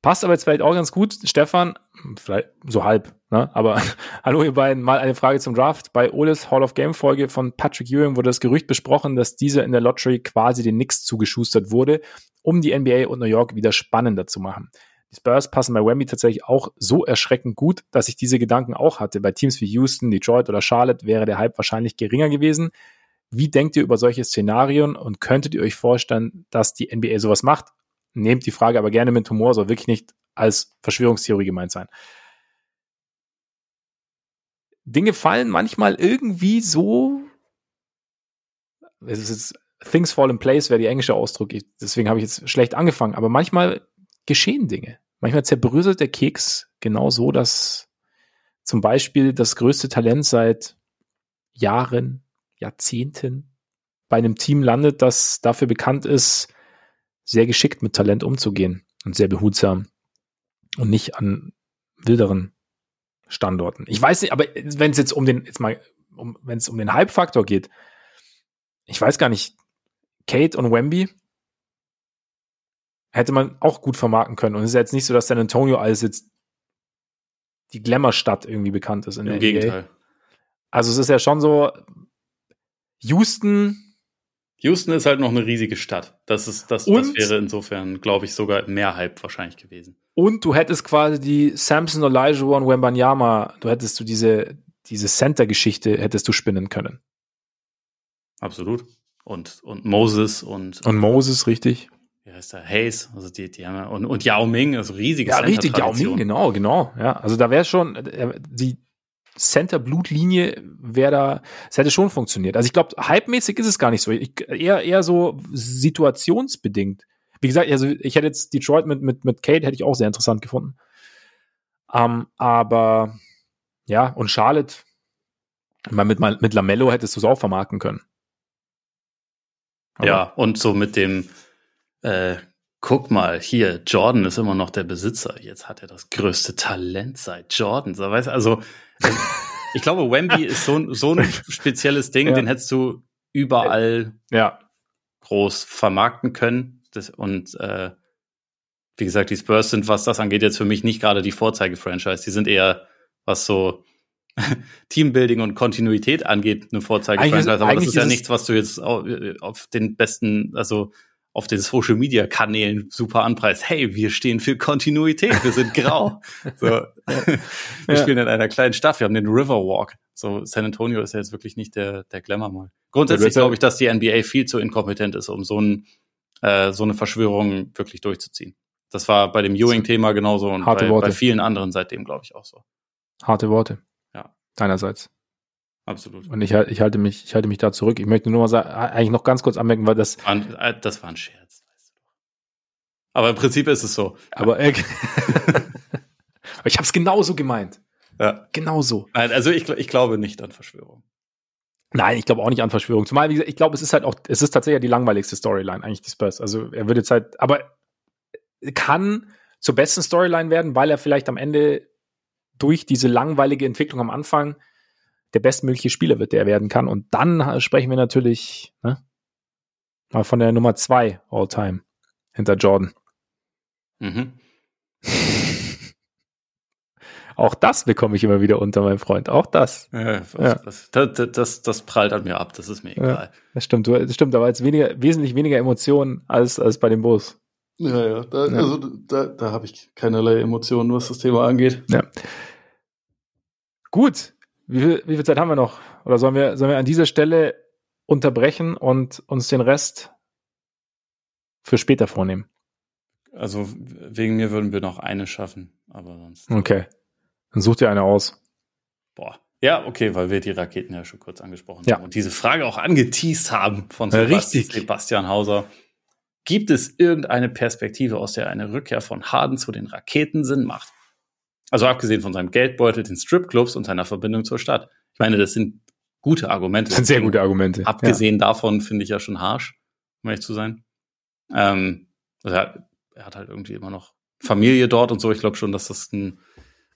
Passt aber jetzt vielleicht auch ganz gut. Stefan, vielleicht so halb, ne? aber hallo ihr beiden, mal eine Frage zum Draft. Bei Oles Hall of Game Folge von Patrick Ewing wurde das Gerücht besprochen, dass dieser in der Lottery quasi den Knicks zugeschustert wurde, um die NBA und New York wieder spannender zu machen. Die Spurs passen bei Wemby tatsächlich auch so erschreckend gut, dass ich diese Gedanken auch hatte. Bei Teams wie Houston, Detroit oder Charlotte wäre der Hype wahrscheinlich geringer gewesen. Wie denkt ihr über solche Szenarien und könntet ihr euch vorstellen, dass die NBA sowas macht? Nehmt die Frage aber gerne mit Humor, soll wirklich nicht als Verschwörungstheorie gemeint sein. Dinge fallen manchmal irgendwie so. Es ist Things fall in place wäre die englische Ausdruck. Ich, deswegen habe ich jetzt schlecht angefangen. Aber manchmal geschehen Dinge. Manchmal zerbröselt der Keks genau so, dass zum Beispiel das größte Talent seit Jahren, Jahrzehnten bei einem Team landet, das dafür bekannt ist, sehr geschickt mit Talent umzugehen und sehr behutsam und nicht an wilderen Standorten. Ich weiß nicht, aber wenn es jetzt um den, jetzt mal, um, wenn es um den Hype-Faktor geht, ich weiß gar nicht, Kate und Wemby hätte man auch gut vermarkten können. Und es ist jetzt nicht so, dass San Antonio als jetzt die Glamour-Stadt irgendwie bekannt ist in der Im NBA. Gegenteil. Also es ist ja schon so, Houston, Houston ist halt noch eine riesige Stadt. Das ist, das, das Und- wäre insofern, glaube ich, sogar mehr Hype wahrscheinlich gewesen. Und du hättest quasi die Samson Elijah und Wembanyama, du hättest du diese, diese Center-Geschichte hättest du spinnen können. Absolut. Und, und Moses und, Und Moses, richtig? wie heißt der, Hayes, also die, die haben ja, und, und Yao Ming, also riesige Ja, richtig, Yao. Ming, genau, genau. Ja, also da wäre schon, äh, die Center-Blutlinie wäre da, es hätte schon funktioniert. Also ich glaube, hypemäßig ist es gar nicht so. Ich, eher, eher so situationsbedingt. Wie gesagt, also ich hätte jetzt Detroit mit, mit, mit Kate hätte ich auch sehr interessant gefunden. Ähm, aber ja, und Charlotte, meine, mit, mit Lamello hättest du es auch vermarkten können. Aber- Ja, und so mit dem, äh, guck mal, hier, Jordan ist immer noch der Besitzer. Jetzt hat er das größte Talent seit Jordan. So, weißt, also, ich glaube, Wemby ist so, ein- so ein spezielles Ding, Ja. den hättest du überall Ja, groß vermarkten können. Das, und äh, wie gesagt, die Spurs sind, was das angeht, jetzt für mich nicht gerade die Vorzeige-Franchise. Die sind eher, was so Teambuilding und Kontinuität angeht, eine Vorzeige-Franchise. Aber das ist ja ist es- nichts, was du jetzt auf, auf den besten, also auf den Social-Media-Kanälen super anpreist. Hey, wir stehen für Kontinuität, wir sind grau. so. Wir Ja. spielen in einer kleinen Stadt, wir haben den Riverwalk. So, San Antonio ist ja jetzt wirklich nicht der, der Glamour mal. Grundsätzlich glaube ich, dass die NBA viel zu inkompetent ist, um so, ein, äh, so eine Verschwörung wirklich durchzuziehen. Das war bei dem Ewing-Thema genauso und Harte bei, Worte. bei vielen anderen seitdem, glaube ich, auch so. harte Worte. Ja. Deinerseits. Absolut. Und ich, ich, halte mich, ich halte mich da zurück. Ich möchte nur mal sagen, eigentlich noch ganz kurz anmerken, weil das, War ein, äh, das war ein Scherz. weißt du doch. Aber im Prinzip ist es so. aber äh, ich habe es genauso gemeint. Ja. Genauso. Nein, Also ich, ich glaube nicht an Verschwörung. Nein, ich glaube auch nicht an Verschwörung. Zumal, wie gesagt, ich glaube, es ist halt auch, es ist tatsächlich die langweiligste Storyline, eigentlich die Spurs. Also er würde jetzt halt, aber kann zur besten Storyline werden, weil er vielleicht am Ende durch diese langweilige Entwicklung am Anfang der bestmögliche Spieler wird, der er werden kann. Und dann sprechen wir natürlich ne, mal von der Nummer zwei All-Time hinter Jordan. Mhm. Auch das bekomme ich immer wieder unter, mein Freund. Auch das. Ja, was, Ja. Das, das, das prallt an mir ab, das ist mir egal. Das stimmt, das stimmt, aber jetzt weniger, wesentlich weniger Emotionen als, als bei dem Bus. Ja, ja, da, ja. also da, da habe ich keinerlei Emotionen, was das Thema angeht. Ja. Gut. Wie viel, wie viel Zeit haben wir noch? Oder sollen wir, sollen wir an dieser Stelle unterbrechen und uns den Rest für später vornehmen? Also wegen mir würden wir noch eine schaffen, aber sonst. Okay. Dann such dir eine aus. Boah. Ja, okay, weil wir die Raketen ja schon kurz angesprochen ja. haben und diese Frage auch angeteased haben von Sebastian, Sebastian Hauser. Gibt es irgendeine Perspektive, aus der eine Rückkehr von Harden zu den Raketen Sinn macht? Also abgesehen von seinem Geldbeutel, den Stripclubs und seiner Verbindung zur Stadt. Ich meine, das sind gute Argumente. Das sind sehr gute Argumente. Abgesehen ja. davon finde ich ja schon harsch, um ehrlich zu sein. Ähm, also er, er, hat halt irgendwie immer noch Familie dort und so. Ich glaube schon, dass das ein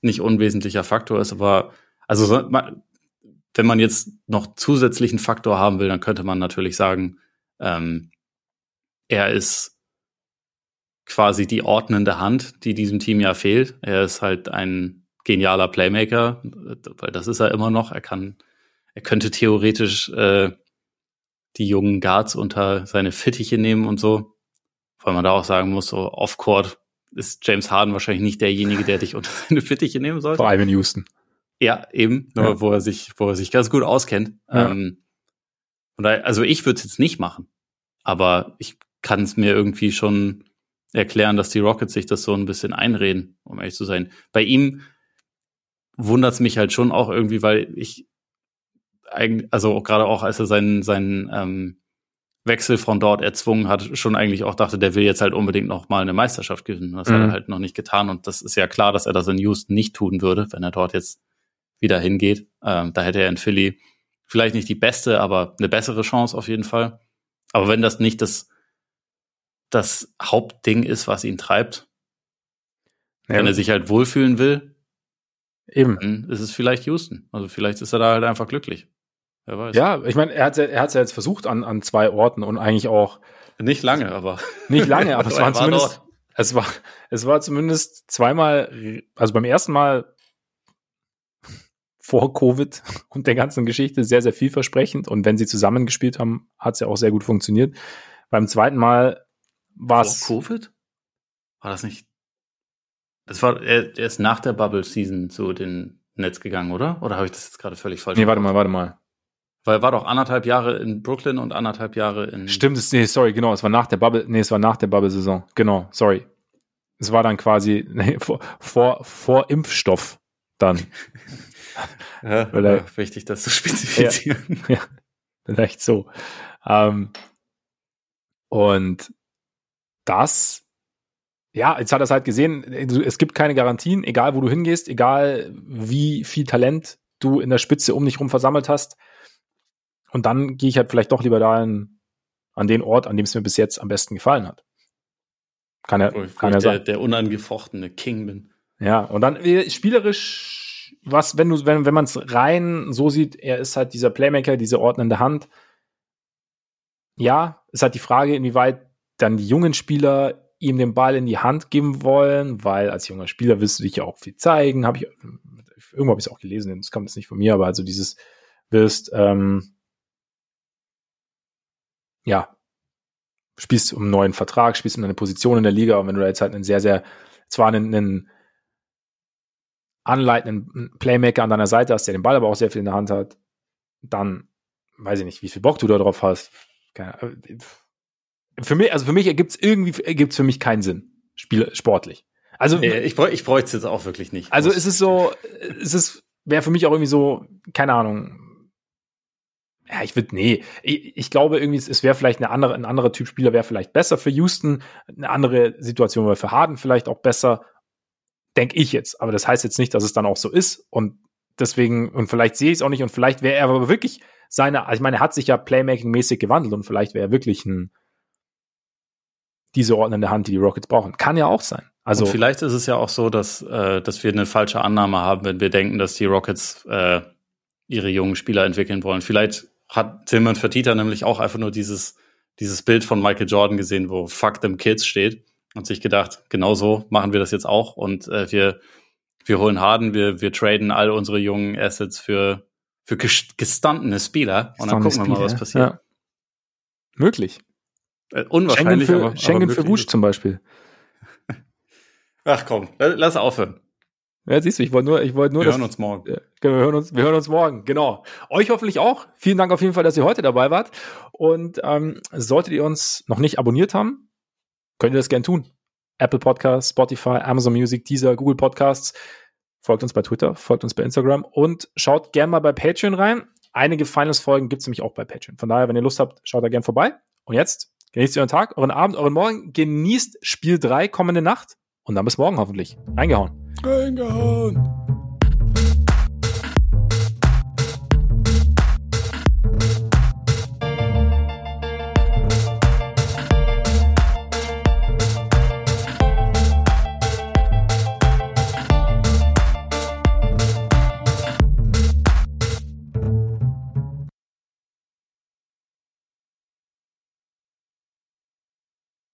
nicht unwesentlicher Faktor ist. Aber also wenn man jetzt noch zusätzlichen Faktor haben will, dann könnte man natürlich sagen, ähm, er ist quasi die ordnende Hand, die diesem Team ja fehlt. Er ist halt ein genialer Playmaker, weil das ist er immer noch. Er kann, er könnte theoretisch äh, die jungen Guards unter seine Fittiche nehmen und so. Weil man da auch sagen muss, so off-court ist James Harden wahrscheinlich nicht derjenige, der dich unter seine Fittiche nehmen sollte. Vor allem in Houston. Ja, eben, nur ja. wo er sich, wo er sich ganz gut auskennt. Ja. Ähm, da, also ich würde es jetzt nicht machen, aber ich kann es mir irgendwie schon erklären, dass die Rockets sich das so ein bisschen einreden, um ehrlich zu sein. Bei ihm wundert es mich halt schon auch irgendwie, weil ich eigentlich, also gerade auch als er seinen, seinen ähm, Wechsel von dort erzwungen hat, schon eigentlich auch dachte, der will jetzt halt unbedingt noch mal eine Meisterschaft gewinnen. Das mhm. hat er mhm. halt noch nicht getan und das ist ja klar, dass er das in Houston nicht tun würde, wenn er dort jetzt wieder hingeht. Ähm, da hätte er in Philly vielleicht nicht die beste, aber eine bessere Chance auf jeden Fall. Aber wenn das nicht das das Hauptding ist, was ihn treibt. Ja. Wenn er sich halt wohlfühlen will, eben, dann ist es vielleicht Houston. Also vielleicht ist er da halt einfach glücklich. Wer weiß. Ja, ich meine, er hat er hat's ja jetzt versucht an, an zwei Orten und eigentlich auch. Nicht lange, aber. Nicht lange, aber es war zumindest. Dort. Es war, es war zumindest zweimal, also beim ersten Mal vor Covid und der ganzen Geschichte sehr, sehr vielversprechend. Und wenn sie zusammengespielt haben, hat es ja auch sehr gut funktioniert. Beim zweiten Mal was. Vor Covid? War das nicht? Das war, er, er ist nach der Bubble Season zu den Netz gegangen, oder? Oder habe ich das jetzt gerade völlig falsch Nee, warte mal, warte mal. Weil er war doch anderthalb Jahre in Brooklyn und anderthalb Jahre in. Stimmt, es, nee, sorry, genau, es war nach der Bubble, nee, es war nach der Bubble-Saison. Genau, sorry. Es war dann quasi nee, vor, vor, vor Impfstoff dann. ja, Weil er, wichtig, das zu spezifizieren. Ja, ja vielleicht so. Ähm, und das, ja, jetzt hat er es halt gesehen, es gibt keine Garantien, egal wo du hingehst, egal wie viel Talent du in der Spitze um dich rum versammelt hast. Und dann gehe ich halt vielleicht doch lieber dahin, an den Ort, an dem es mir bis jetzt am besten gefallen hat. Kann er, wo, kann er der, sein. der unangefochtene King bin. Ja, und dann äh, spielerisch, was, wenn du, wenn, wenn man es rein so sieht, er ist halt dieser Playmaker, diese ordnende Hand. Ja, ist halt die Frage, inwieweit dann die jungen Spieler ihm den Ball in die Hand geben wollen, weil als junger Spieler willst du dich ja auch viel zeigen. Habe ich irgendwo habe ich es auch gelesen, das kommt jetzt nicht von mir, aber also dieses wirst ähm, ja spielst um einen neuen Vertrag, spielst um eine Position in der Liga und wenn du da jetzt halt einen sehr sehr zwar einen, einen anleitenden Playmaker an deiner Seite hast, der den Ball aber auch sehr viel in der Hand hat, dann weiß ich nicht, wie viel Bock du da drauf hast. Keine, für mich, also für mich ergibt es irgendwie, ergibt für mich keinen Sinn. Spiel, sportlich. Also, nee, ich, bräuch, ich bräuchte es jetzt auch wirklich nicht. Also, es ist so, es ist, wäre für mich auch irgendwie so, keine Ahnung. Ja, ich würde, nee, ich, ich, glaube irgendwie, es wäre vielleicht eine andere, ein anderer Typ Spieler wäre vielleicht besser für Houston, eine andere Situation wäre für Harden vielleicht auch besser, denke ich jetzt. Aber das heißt jetzt nicht, dass es dann auch so ist und deswegen, und vielleicht sehe ich es auch nicht und vielleicht wäre er aber wirklich seine, also ich meine, er hat sich ja Playmaking-mäßig gewandelt und vielleicht wäre er wirklich ein, diese ordnende Hand, die die Rockets brauchen. Kann ja auch sein. Also Und vielleicht ist es ja auch so, dass, äh, dass wir eine falsche Annahme haben, wenn wir denken, dass die Rockets äh, ihre jungen Spieler entwickeln wollen. Vielleicht hat Tillman Fertitta nämlich auch einfach nur dieses, dieses Bild von Michael Jordan gesehen, wo Fuck them Kids steht und sich gedacht, genau so machen wir das jetzt auch und äh, wir, wir holen Harden, wir, wir traden all unsere jungen Assets für, für gestandene Spieler und dann gucken wir mal, was passiert. Ja. Möglich. Äh, unwahrscheinlich, Schengen für, aber, Schengen aber für Wusch zum Beispiel. Ach komm, lass aufhören. Ja, siehst du, ich wollte nur, ich wollte nur, Wir hören uns morgen. Ja, genau, wir hören uns, wir hören uns morgen, genau. Euch hoffentlich auch. Vielen Dank auf jeden Fall, dass ihr heute dabei wart. Und ähm, solltet ihr uns noch nicht abonniert haben, könnt ihr das gerne tun. Apple Podcasts, Spotify, Amazon Music, Deezer, Google Podcasts. Folgt uns bei Twitter, folgt uns bei Instagram und schaut gerne mal bei Patreon rein. Einige Finals-Folgen gibt's nämlich auch bei Patreon. Von daher, wenn ihr Lust habt, schaut da gerne vorbei. Und jetzt genießt euren Tag, euren Abend, euren Morgen. Genießt Spiel 3 kommende Nacht. Und dann bis morgen hoffentlich. Reingehauen. Reingehauen.